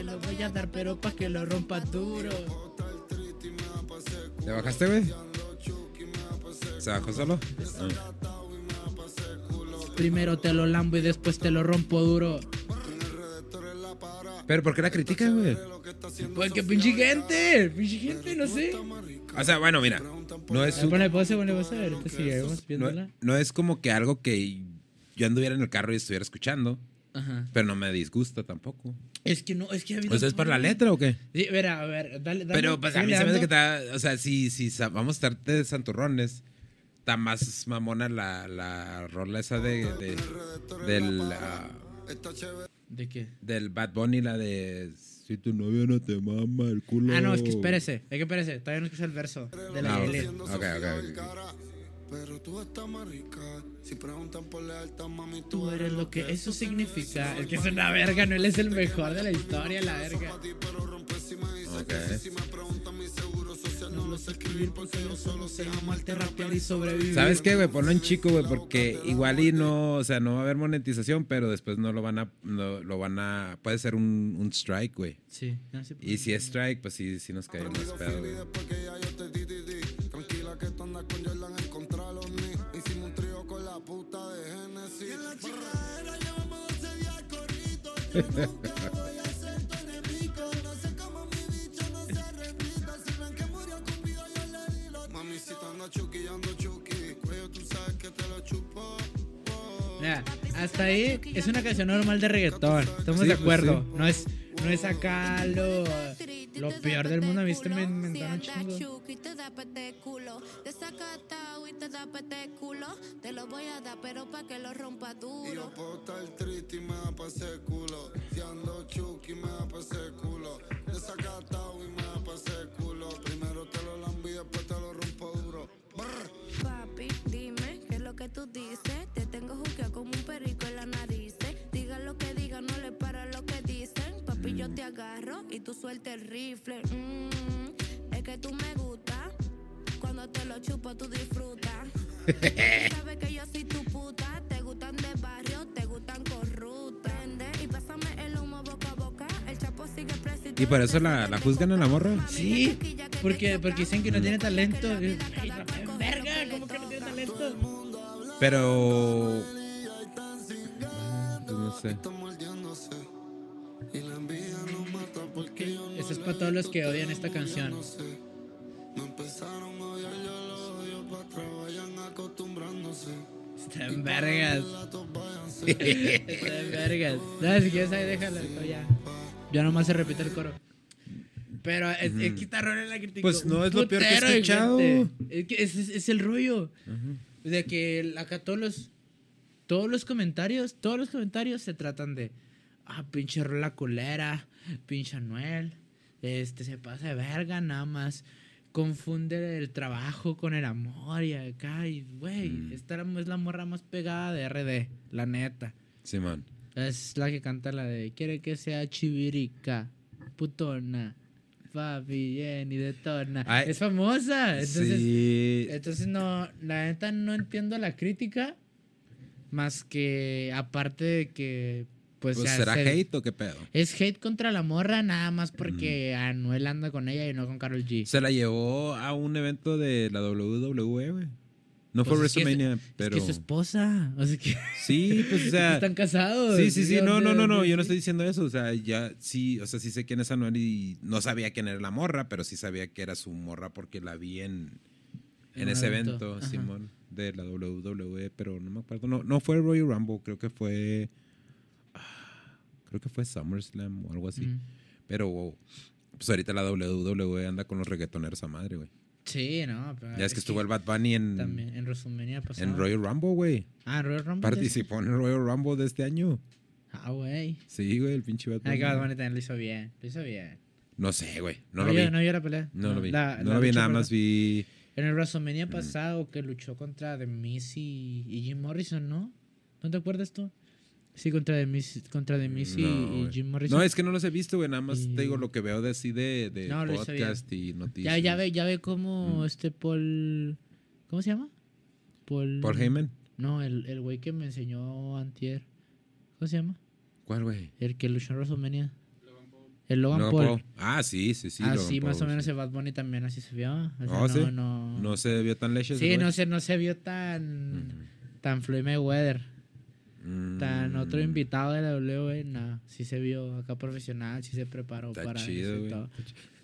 Te lo voy a dar, pero pa' que lo rompa duro. ¿Te bajaste, güey? ¿Se bajó solo? Primero te lo lambo y después te lo rompo duro. ¿Pero por qué la criticas, güey? Pues que pinche gente, pinche gente, no sé. O sea, bueno, mira. No es, un- ahorita no es como que algo que yo anduviera en el carro y estuviera escuchando. Ajá. Pero no me disgusta tampoco. Es que no, es que ha habido... ¿O sea, es por la letra o qué? Sí, verá, a ver, dale, dale. Pero pues a mí se me hace que está. O sea, si, si vamos a estar de santurrones, está más mamona la, la rola esa de. de- del, ah, ¿De qué? del Bad Bunny, la de. Si tu novio no te mama el culo. Ah, no, es que espérese, hay que espérese, todavía no escucha el verso de la Ah, Yeli. ok, ok, ok, ok. Pero tú estás más rica. Si preguntan por lealtad, mami, tú, Tú eres lo que eso significa. Es que es una verga, no él es el mejor de la historia, la verga. Ok. No lo sé escribir porque yo solo sé amarte, rapear y sobrevivir. ¿Sabes qué, güey? Ponlo en chico, güey, porque igual y no, o sea, no va a haber monetización, pero después no lo van a, no, lo van a, puede ser un, un strike, güey. Sí, no, sí, Y si es strike, pues sí, sí nos cae más pedo, güey. Mira, hasta ahí es una canción normal de reggaetón. Estamos Sí, de pues, acuerdo. sí. No es no es acá lo, lo peor del mundo. A mí me inventaron chingo. Da pete culo. Te lo voy a dar, pero pa' que lo rompa Y yo duro. puedo estar triste y me da pa' ese culo. Si ando chuki, me da pa' ese culo. Desacatado y me da pa' ese culo. Primero te lo lambo y después te lo rompo duro. Brr. Papi, dime qué es lo que tú dices. Te tengo juqueado como un perico en la nariz. Diga lo que diga, no le para lo que dicen. Papi, yo te agarro y tú suelta el rifle. Mm, es que tú me gusta. Cuando te lo chupo, tú disfrutas. Sabes que yo soy tu puta. Te gustan de barrio, te gustan corruptas. Vende Y pásame el humo boca a boca. El chapo sigue preso. ¿Y por eso la, la juzgan a la morra? Sí, porque, porque dicen que no tiene talento. Ay, no, verga, ¿cómo que no tiene talento? Pero. Pues no sé. No Eso es para todos los que odian esta canción. sé. Acostumbrándose. Está en vergas. Está en vergas. No, si quieres ahí déjalo. ya. Ya nomás se repite el coro. Pero es, es que esta rola la criticó. Pues no es lo peor que he escuchado. Es que es, es- es el rollo. De que acá todos los, todos los comentarios, todos los comentarios se tratan de, ah, pinche rola culera, pinche Anuel, este se pasa de verga nada más. Confunde el trabajo con el amor y acá, y güey, esta es la morra más pegada de RD, la neta. Simón. Es la que canta la de Quiere que sea chivirica. putona. Papi, Jenny, detona. Ay, es famosa. Entonces, sí. entonces no, la neta no entiendo la crítica. Más que aparte de que, pues, Pues, ¿Será se- hate o qué pedo? Es hate contra la morra nada más porque Anuel anda con ella y no con Carol G. Se la llevó a un evento de la WWE, güey. No fue Pues es que es- WrestleMania, Es pero. que es su esposa. O sea que Sí, pues o sea. están casados. Sí, sí, sí, ¿De no, no, no, no, yo no estoy diciendo eso, o sea, ya sí, o sea, sí sé quién es Anuel y no sabía quién era la morra, pero sí sabía que era su morra porque la vi en, en ese evento, evento. Simón, de la WWE, pero no me acuerdo, no, no fue Royal Rumble, creo que fue, creo que fue SummerSlam o algo así, Mm. pero pues ahorita la WWE anda con los reggaetoneros a madre, güey. Sí, no. pero Ya es que estuvo el Bad Bunny en, También, en WrestleMania pasado. en Royal Rumble, güey. Ah, Royal Rumble. Participó en el Royal Rumble de este año. Ah, güey. Sí, güey, el pinche Bad Ay, que Bad Bunny. Bunny también lo hizo bien. Lo hizo bien. No sé, güey. No, No, lo vi. no vio la pelea. No lo vi. La- no la lo vi, nada más vi. En el WrestleMania pasado que luchó contra The Miz y, y Jim Morrison, ¿no? ¿No te acuerdas tú? Sí, contra The Miz, contra The Miz y, No, y güey. Jim Morrison. No, es que no los he visto, güey. Nada más Y- te digo lo que veo de así de, de No, podcast y noticias. ya, ya ve, ya ve cómo Mm. este Paul... ¿Cómo se llama? Paul... Paul Heyman. No, el el güey que me enseñó antier. ¿Cómo se llama? ¿Cuál, güey? El que luchó en WrestleMania. El Logan, Logan Paul. Paul. Ah, sí, sí, sí. así Logan más Paul, o menos sí. el Bad Bunny también así se vio. O sea, Oh, no, ¿sí? no, No se vio tan leche. Sí, no se, no se vio tan, tan Floyd Mayweather. Mm. Tan otro invitado de la WWE, no. Sí se vio acá profesional, sí se preparó Está para chido, eso y todo.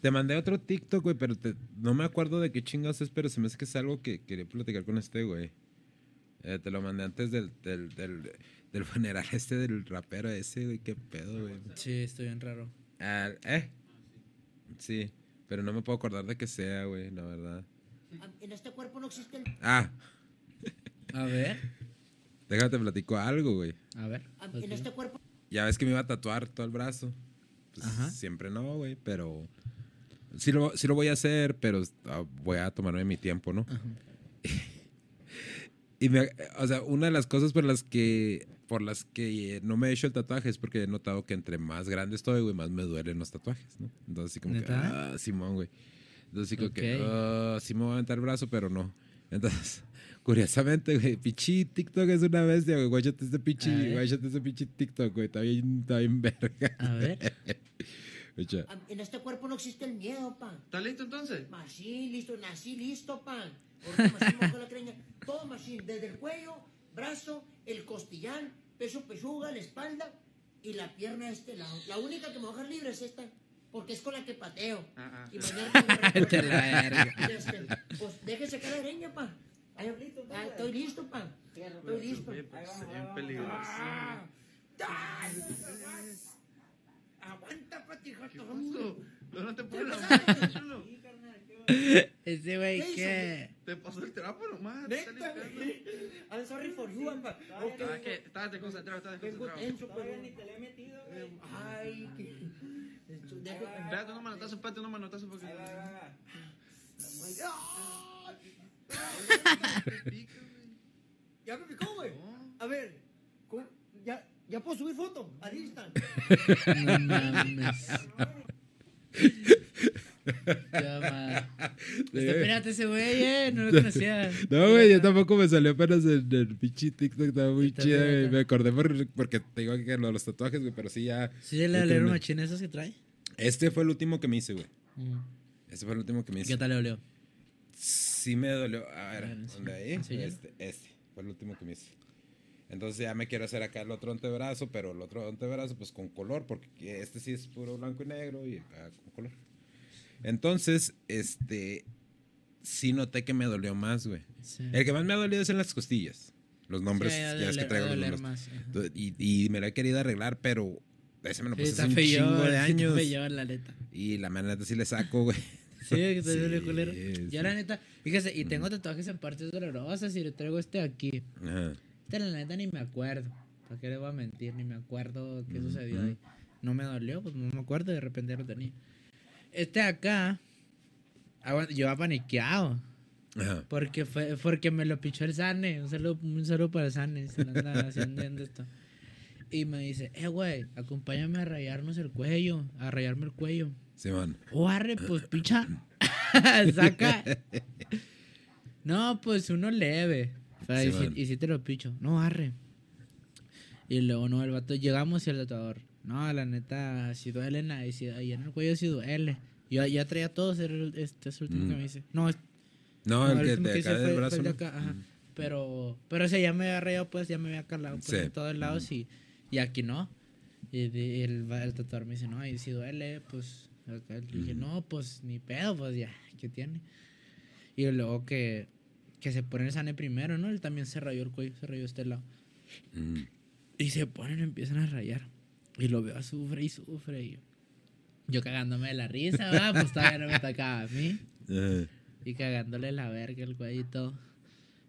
Te mandé otro TikTok, güey, pero te- no me acuerdo de qué chingas es, pero se me hace que es algo que quería platicar con este, güey. Eh, te lo mandé antes del, del, del, del funeral este del rapero ese, güey. Qué pedo, güey. Sí, estoy bien raro. Ah, ¿Eh? Sí, pero no me puedo acordar de que sea, güey, la verdad. En este cuerpo no existe el... Ah, A ver, déjate platico algo, güey. a ver. En este cuerpo... Ya ves que me iba a tatuar todo el brazo. Pues Ajá. siempre no, güey, pero... Sí lo, sí lo voy a hacer, pero ah, voy a tomarme mi tiempo, ¿no? y me, o sea, una de las cosas por las que por las que no me he hecho el tatuaje es porque he notado que entre más grande estoy, güey, más me duelen los tatuajes, ¿no? Entonces así como que, ah, Simón, güey. Entonces así como que, ah, sí me voy a aventar el brazo, pero no. Entonces, curiosamente, güey, pichi TikTok es una bestia, güey. Guáchate este A pichi, guáchate ese pichi TikTok, güey. Está bien, está bien verga. A ver. En este cuerpo no existe el miedo, pan. ¿Estás listo entonces? Machín, listo, nací listo, pan. Ahorita machín me bajó la creña. Todo machín, desde el cuello, brazo, el costillar, peso pechuga, la espalda y la pierna de este lado. La única que me va a dejar libre es esta, porque es con la que pateo. Ah, ah. Y mañana Te la verga. Este, Pues déjese caer la greña, pan. Ahí, ah, estoy listo, pan. Estoy listo. Bien, pues, bien peligroso. Ah. ¡Ay! Aguanta, patijato. No, no te puedes la chulo. Ese güey, ¿Qué ¿qué? Te pasó el trapo nomás. te. I'm sorry for you, pa. Ok. Ah, que estabas desconcentrado, estabas Vengo desconcentrado. tenso, pero... Ay, que... Esto, dejo- Espérate un manotazo, espérate un manotazo porque... Ya me picó, güey. A ver. ¿Ya, ya puedo subir foto al Insta. No mames. Ya, man. Este, espérate ese güey, eh. No lo conocía. No, güey, yo tampoco me salió apenas en el pinche TikTok, estaba muy Está chida, bien, güey. está. Me acordé por- porque te digo que lo de los tatuajes, güey, pero sí ya. ¿Sí le terminé. machín esos que trae? Este fue el último que me hice, güey. Mm. Este fue el último que me hice. ¿Qué tal le olió? Sí me dolió. A ver, ¿dónde ahí? Este, este. Fue el último que me hice. Entonces ya me quiero hacer acá el otro antebrazo, pero el otro antebrazo pues con color, porque este sí es puro blanco y negro y acá con color. Entonces, este, sí noté que me dolió más, güey. Sí. El que más me ha dolido es en las costillas. Los nombres, Sí, ya ves que traigo los nombres. más. Y, y me lo he querido arreglar, pero ese me lo Sí, puse está hace un feo, chingo de sí, años. Feo, la. Y la manera sí le saco, güey. Sí, que te duele culero. sí. Yo la neta, fíjese, y tengo tatuajes en partes dolorosas y le traigo este aquí. Ajá. Este la neta ni me acuerdo. ¿Para qué le voy a mentir? Ni me acuerdo qué sucedió ahí. No me dolió, pues no me acuerdo, de repente lo tenía. Este acá, aguanta, yo iba paniqueado. Ajá. Porque fue, porque me lo pichó el Sane. Un saludo, un saludo para el Sane. Se lo anda haciendo esto. Y me dice, eh, güey, acompáñame a rayarnos el cuello, a rayarme el cuello. Simón. O arre, pues, picha. Saca. No, pues uno leve. O sea, y, si, y si te lo picho. No, arre. Y luego, no, el vato, llegamos y el tatuador. No, la neta, si duele, en la- y si, ahí en el cuello sí duele. Yo ya traía todos, el- este es el último Mm. que me hice. No, es- No, el que último te cae del fue brazo. el de ¿no? acá, ajá. Mm. Pero, pero ese ya me había rayado, pues, ya me había calado pues, Sí. en todos lados y, y aquí no. Y de- el, el tatuador me dice, no, y si duele, pues, acá. Le dije, no, pues, ni pedo, pues, ya, ¿qué tiene? Y luego que, que se pone el sane primero, ¿no? Él también se rayó el cuello, se rayó este lado. Mm. Y se ponen, empiezan a rayar. Y lo veo, sufre y sufre. Y yo, yo cagándome de la risa, va, pues todavía no me tocaba a mí. Ajá. Y cagándole la verga el güey y todo.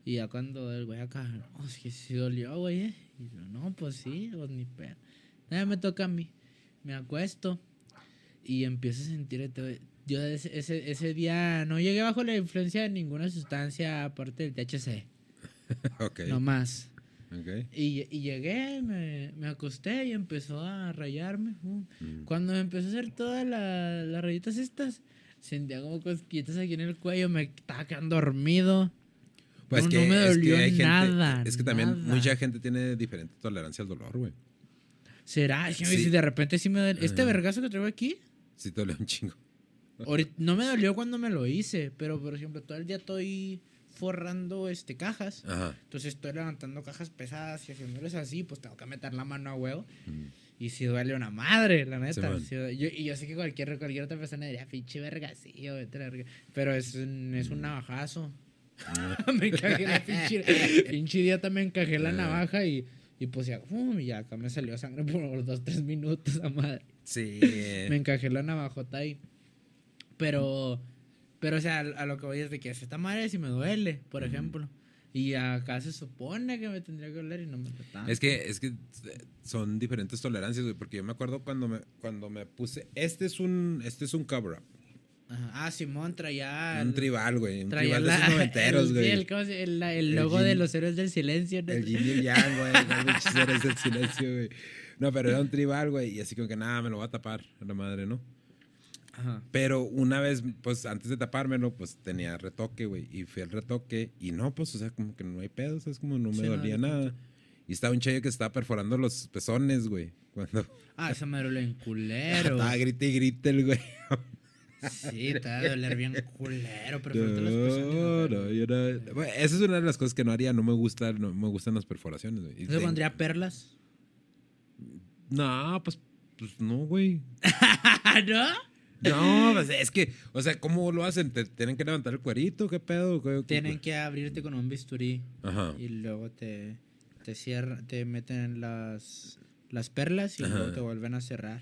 Y ya cuando el güey acá, no, es que sí dolió, güey. eh". Y yo, no, pues sí, pues ni pedo. Nada, me toca a mí. Me acuesto y empiezo a sentir. Yo ese, ese, ese día no llegué bajo la influencia de ninguna sustancia aparte del THC. Ok. No más. Y, y llegué, me, me acosté y empezó a rayarme. uh. Mm. Cuando me empezó a hacer todas la- las rayitas estas, sentía como cosquillitas aquí en el cuello, me estaba quedando dormido. Pues no, que, no me es que dolió hay gente- nada. Es que también nada. mucha gente tiene diferente tolerancia al dolor, güey. ¿Será? Es que Sí. si de repente sí me duele. Este vergazo que traigo aquí, Sí te duele un chingo. no me dolió cuando me lo hice, pero por ejemplo, todo el día estoy forrando este cajas. Ajá. Entonces estoy levantando cajas pesadas y haciéndoles así, pues tengo que meter la mano a huevo. Mm. Y si duele una madre, la neta. Sí yo, y yo sé que cualquier, cualquier otra persona diría, pinche vergacillo, la verga". Pero es un, es un navajazo. me encajé la pinche, pinche idiota, me encajé la Ah. navaja y, y pues ya, ¡fum! y ya acá me salió sangre por dos, tres minutos, a madre. Sí. Me encajé la navajota ahí. Pero, pero o sea, a lo que voy es de que esta madre si me duele, por ejemplo. Y acá se supone que me tendría que doler y no me está. Es que, es que son diferentes tolerancias, güey. Porque yo me acuerdo cuando me, cuando me puse. Este es un, este es un cover up. Ajá. Ah, Simón traía. Un tribal, güey. Un tribal de esos noventeros, güey. el, ¿cómo se- el- la- el El logo de los héroes del silencio. ¿no? El yin y yang, güey. Los héroes del silencio, güey. No, pero era un tribal, güey. Y así como que nada, me lo voy a tapar, la madre, ¿no? Ajá. Pero una vez, pues antes de tapármelo, pues tenía retoque, güey. Y fui al retoque y no, pues, o sea, como que no hay pedo, o sea, es como no me Sí, no, dolía nada. Y estaba un chayo que estaba perforando los pezones, güey. Cuando Ah, esa me duele en culero. estaba grite y grite el güey. Sí, te va a doler bien culero, pero los pezones, No, no, yo no. Bueno, esa es una de las cosas que no haría. No me gusta, no me gustan las perforaciones, güey. ¿No ten- pondría perlas? No, pues, pues no, güey. ¿No? No, pues es que, o sea, ¿cómo lo hacen? ¿Te tienen que levantar el cuerito? ¿Qué pedo? ¿Qué- qué- Tienen que abrirte con un bisturí. Ajá. Y luego te, te cierran, te meten las, las perlas y Ajá. luego te vuelven a cerrar.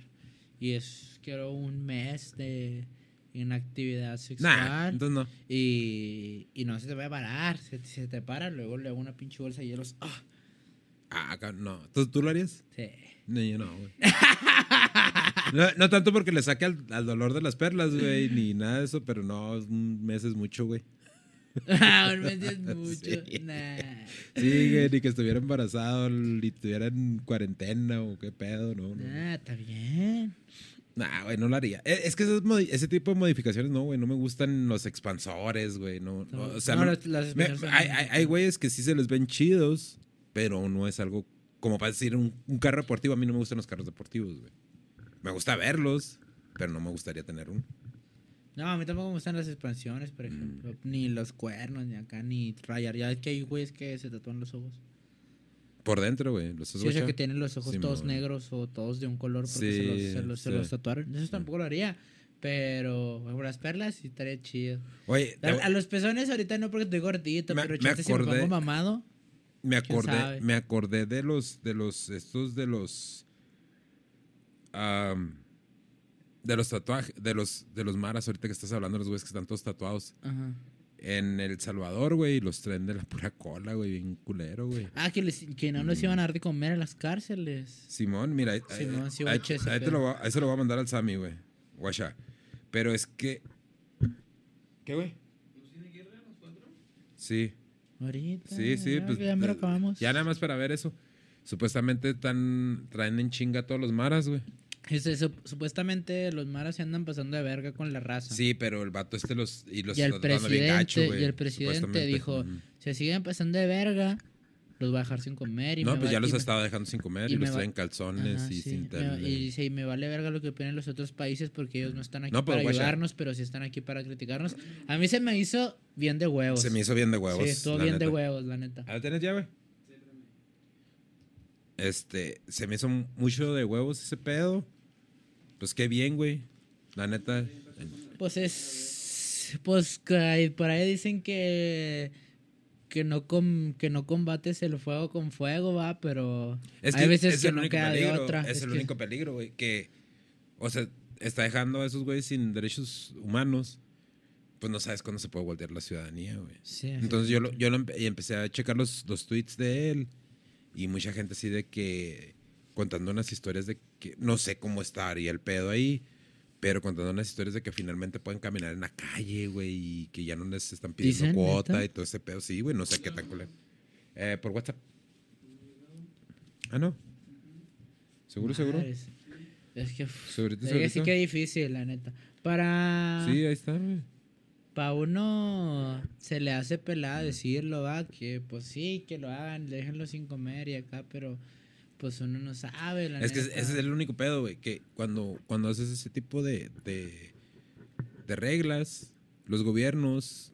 Y es, quiero un mes de inactividad sexual. Nah, entonces no. Y, y no se te va a parar. Se, se te para, luego le hago una pinche bolsa de hielos. ¡Ah! Ah, no. ¿Tú, tú lo harías? Sí. No, yo no, güey. No, no tanto porque le saque al, al dolor de las perlas, güey, ni nada de eso, pero no, un mes es mucho, güey. Ah, un mes es mucho. Sí. Nah. Sí, güey, ni que estuviera embarazado, ni estuviera en cuarentena o qué pedo, no, no. Ah, está bien. Nah, güey, no lo haría. Eh, Es que modi- ese tipo de modificaciones, no, güey, no me gustan los expansores, güey, no. no, o sea, No, me- hay, hay, hay güeyes que sí se les ven chidos, pero no es algo como para decir un, un carro deportivo. A mí no me gustan los carros deportivos, güey. Me gusta verlos, pero no me gustaría tener uno. No, a mí tampoco me gustan las expansiones, Mm. por ejemplo. Ni los cuernos, ni acá, ni rayar. Ya es que hay güeyes que se tatúan los ojos. Por dentro, güey. ¿Los Sí, o sea, que tienen los ojos todos negros o todos de un color porque se, Sí, los, se, los, se sí. los tatuaron. Eso tampoco lo haría. Pero bueno, las perlas sí estaría chido. Oye, A, a los pezones ahorita no porque estoy gordito, Me- pero me si me pongo mamado. Me acordé, me acordé de los, de los, estos de los, de los tatuajes, de los, de los maras, ahorita que estás hablando de los güeyes que están todos tatuados. Ajá. En El Salvador, güey, los traen de la pura cola, güey, bien culero, güey. Ah, que, les, que no les iban a dar de comer a las cárceles. Simón, mira, ahí, Simón, ahí- sí, ahí- ahí te lo voy a- ahí se lo voy a mandar al Sammy, güey. Guacha. Pero es que... ¿Qué, güey? Sí. Ahorita. Sí, sí, ya, pues. Ya me lo acabamos. Ya nada más para ver eso. Supuestamente están, traen en chinga a todos los maras, güey. Sup- supuestamente los maras se andan pasando de verga con la raza. Sí, pero el vato este los... Y, los y el está tratando bien presidente, gacho, güey, y el presidente dijo, se siguen pasando de verga, los va a dejar sin comer. Y No, me pues va- ya los me- estaba dejando sin comer y, y los traen calzones Ajá, y sí, sin me- y dice, y me vale verga lo que opinan los otros países porque ellos no están aquí No, para ayudarnos, pero sí están aquí para criticarnos. A mí se me hizo bien de huevos. Se me hizo bien de huevos. Sí, estuvo la bien de huevos, la neta. ¿Ah, tienes llave? Este, se me hizo mucho de huevos ese pedo. Pues qué bien, güey. La neta. Pues es. Pues por ahí dicen que. Que no, com- que no combates el fuego con fuego, va, pero. Es hay veces es que no queda de otra. Es, Es el que- único peligro, güey. Que, o sea, está dejando a esos güeyes sin derechos humanos. Pues no sabes cuándo se puede voltear la ciudadanía, güey. Sí, Entonces yo, lo, yo lo empe- empecé a checar los, los tweets de él. Y mucha gente así de que. Contando unas historias de que. No sé cómo estaría el pedo ahí. Pero contando unas historias de que finalmente pueden caminar en la calle, güey. Y que ya no les están pidiendo ¿Dicen, cuota neta? y todo ese pedo. Sí, güey. No sé qué tan culero. Eh, por WhatsApp. Ah, no. ¿Seguro, seguro? Madres. Es que. uf, ¿Segurito, es que sí que difícil, la neta. Para. Sí, ahí está, güey. Para uno se le hace pelada decirlo, va, que pues sí, que lo hagan, déjenlo sin comer y acá, pero pues uno no sabe, la Es que ese es el único pedo, güey, que cuando, cuando haces ese tipo de, de, de reglas, los gobiernos,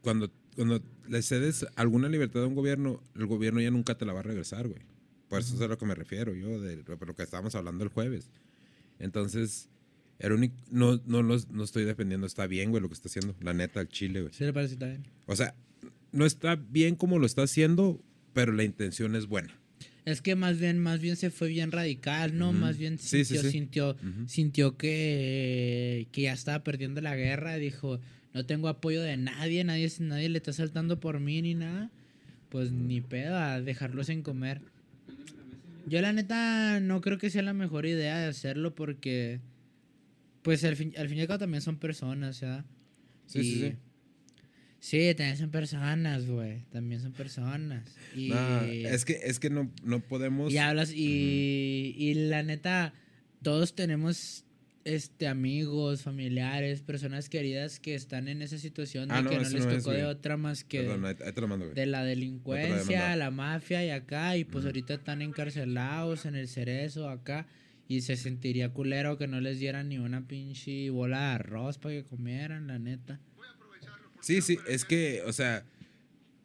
cuando, cuando le cedes alguna libertad a un gobierno, el gobierno ya nunca te la va a regresar, güey. Por eso es a lo que me refiero yo, de lo que estábamos hablando el jueves. Entonces, el único, no, no, los, no estoy defendiendo, está bien, güey, lo que está haciendo, la neta, el Chile, güey. Sí, le parece está bien. O sea, no está bien como lo está haciendo, pero la intención es buena. Es que más bien, más bien se fue bien radical, ¿no? Más bien Sí, sintió, sí. sintió, sintió que, que ya estaba perdiendo la guerra. Dijo, no tengo apoyo de nadie, nadie, nadie le está saltando por mí ni nada. Pues ni pedo, a dejarlo sin comer. Yo la neta no creo que sea la mejor idea de hacerlo porque, pues al fin, al fin y al cabo también son personas, ¿ya? Sí, sí, Y- sí. Sí, también son personas, güey. También son personas. Y... Nah, es que, es que no, no podemos... Y hablas, y, y la neta, todos tenemos este amigos, familiares, personas queridas que están en esa situación de Ah, no, que no les no es, tocó de otra más que Perdón, ahí, ahí mando, de la delincuencia, la mafia y acá, y pues ahorita están encarcelados en el cerezo acá, y se sentiría culero que no les dieran ni una pinche bola de arroz para que comieran, la neta. Sí, sí, es que, o sea,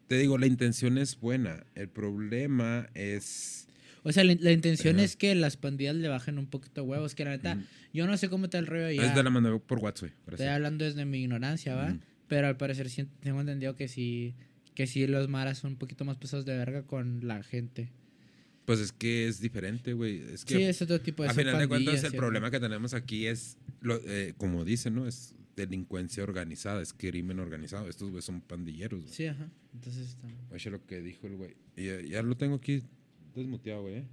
te digo, la intención es buena. El problema es... O sea, la, la intención Ajá. es que las pandillas le bajen un poquito huevos, que la neta, yo no sé cómo está el rollo allá. Es de la mandé por WhatsApp, Estoy hablando desde mi ignorancia, ¿va? Pero al parecer sí tengo entendido que sí, que sí los maras son un poquito más pesados de verga con la gente. Pues es que es diferente, güey. Es que sí, es otro tipo de a final de cuentas el ¿sí? problema que tenemos aquí es, lo- eh, como dicen, ¿no? Es delincuencia organizada, es crimen organizado. Estos güeyes son pandilleros, güey. Sí, ajá. Entonces está. Oye, lo que dijo el güey. Y ya, ya lo tengo aquí desmuteado, güey. ¿eh?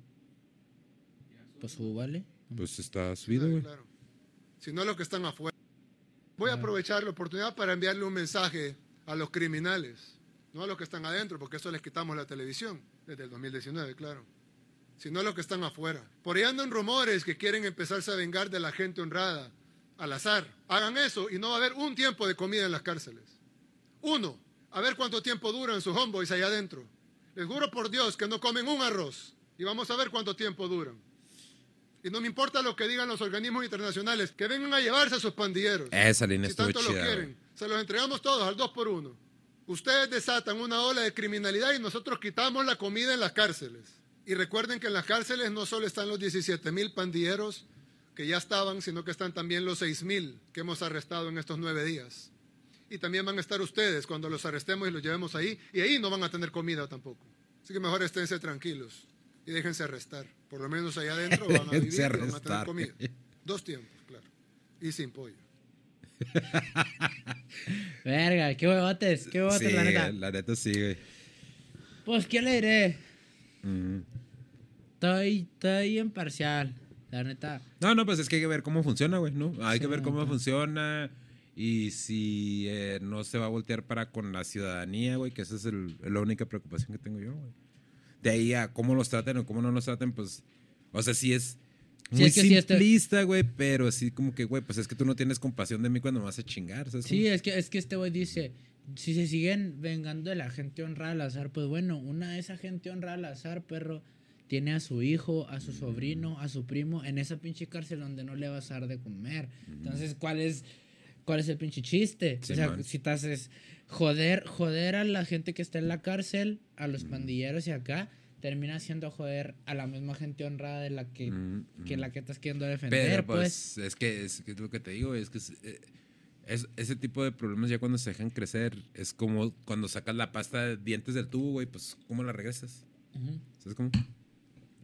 Pues súbale. Pues está subido, güey. Claro. Sino los que están afuera. Voy a aprovechar la oportunidad para enviarle un mensaje a los criminales, no a los que están adentro, porque eso les quitamos la televisión desde el 2019, claro, sino a los que están afuera. Por ahí andan rumores que quieren empezarse a vengar de la gente honrada, al azar. Hagan eso y no va a haber un tiempo de comida en las cárceles. Uno, a ver cuánto tiempo duran sus homeboys allá adentro. Les juro por Dios que no comen un arroz y vamos a ver cuánto tiempo duran. Y no me importa lo que digan los organismos internacionales, que vengan a llevarse a sus pandilleros. Esa línea Si tanto lo quieren, se los entregamos todos al dos por uno. Ustedes desatan una ola de criminalidad y nosotros quitamos la comida en las cárceles. Y recuerden que en las cárceles no solo están los 17 mil pandilleros que ya estaban, sino que están también los 6 mil que hemos arrestado en estos nueve días. Y también van a estar ustedes cuando los arrestemos y los llevemos ahí. Y ahí no van a tener comida tampoco. Así que mejor esténse tranquilos y déjense arrestar. Por lo menos allá adentro van a vivir y van a tener comida. Dos tiempos, claro. Y sin pollo. Verga, qué huevotes, qué huevotes, Sí, la neta. la neta sí, güey. Pues, ¿qué le diré? Ujú. Estoy, estoy imparcial, la neta. No, no, pues es que hay que ver cómo funciona, güey, ¿no? Hay que Sí, ver cómo neta. funciona y si eh, no se va a voltear para con la ciudadanía, güey, que esa es el- la única preocupación que tengo yo, güey. De ahí a cómo los traten o cómo no los traten, pues. O sea, sí es Sí, muy es que sí, este- simplista, güey, pero así como que, güey, pues es que tú no tienes compasión de mí cuando me vas a chingar, ¿sabes? Sí, es que, es que este güey dice, si se siguen vengando de la gente honrada al azar, pues bueno, una de esa gente honrada al azar, perro, tiene a su hijo, a su sobrino, a su primo en esa pinche cárcel donde no le vas a dar de comer. Entonces, ¿cuál es, cuál es el pinche chiste? Sí, o sea, man. si te haces joder, joder a la gente que está en la cárcel, a los pandilleros y acá, termina siendo joder a la misma gente honrada de la que, Mm, que la que estás queriendo defender, Pero pues. pues, es que es, que es lo que te digo, es que es, eh, es- ese tipo de problemas ya cuando se dejan crecer es como cuando sacas la pasta de dientes del tubo, güey, pues ¿cómo la regresas? Ujú. ¿Sabes cómo?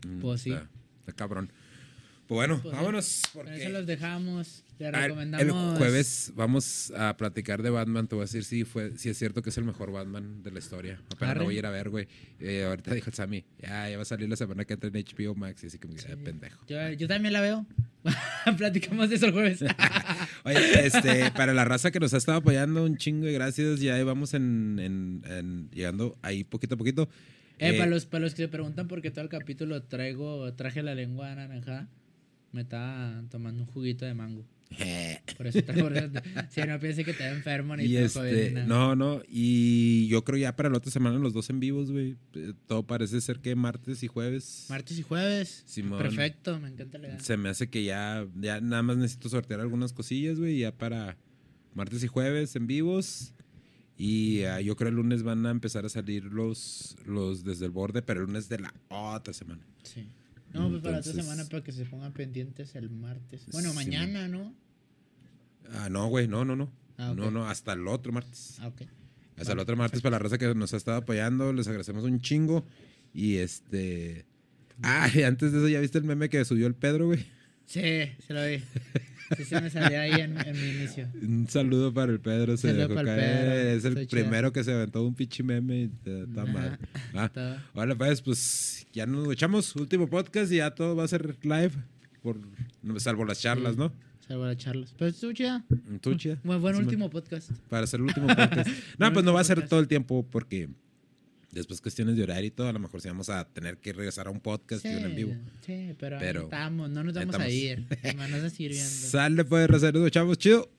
Mm, Pues sí. Está, está cabrón. Pues bueno, Pues, vámonos. Con porque- eso los dejamos. Ah, recomendamos. El jueves vamos a platicar de Batman. Te voy a decir si, fue, si es cierto que es el mejor Batman de la historia. Apenas Arre. lo voy a ir a ver, güey. Eh, ahorita dijo el Sammy, ya, ya va a salir la semana que entra en HBO Max. Y así que, ah, pendejo. Yo, yo también la veo. Platicamos de eso el jueves. Oye, este, para la raza que nos ha estado apoyando, un chingo de gracias. Ya vamos en, en- en- llegando ahí poquito a poquito. Eh, Eh, para, los, para los que se preguntan por qué todo el capítulo traigo, traje la lengua naranja, me estaba tomando un juguito de mango. Por eso, por eso si no piense que te enfermo ni Y te este, no, no, y yo creo ya para la otra semana los dos en vivos, güey. Eh, Todo parece ser que martes y jueves. Martes y jueves. Simón. Perfecto, me encanta la idea. Se me hace que ya, ya nada más necesito sortear algunas cosillas, güey, ya para martes y jueves en vivos. Y ah, yo creo el lunes van a empezar a salir los, los desde el borde, pero el lunes de la otra semana. Sí. No, pues para la otra Entonces- semana para que se pongan pendientes el martes. Bueno, Sí, mañana, ¿no? Ah, no, güey, no, no, no. Ah. No, no, hasta el otro martes. Ah, ok. Hasta el otro martes para la raza que nos ha estado apoyando, les agradecemos un chingo. Y este. Ah, antes de eso, ¿ya viste el meme que subió el Pedro, güey? Sí, se lo vi. Sí, se me salió ahí en, en mi inicio. Un saludo para el Pedro, se dejó caer. Pedro, Es el chido. primero que se aventó un pinche meme y está mal. Ah, Vale, pues, pues ya nos echamos. Último podcast y ya todo va a ser live. Por, salvo las charlas, Sí. ¿no? Salvo las charlas. Pero estuvo chida. Tú, chida. Buen, buen último podcast. Para hacer el último podcast. no, pues no va a ser todo el tiempo porque después cuestiones de horario y todo, a lo mejor sí vamos a tener que regresar a un podcast y un en vivo. Sí, pero, ahí estamos, no nos vamos a ir. Está sirviendo. Sale pues, Rosario, chavos, chido.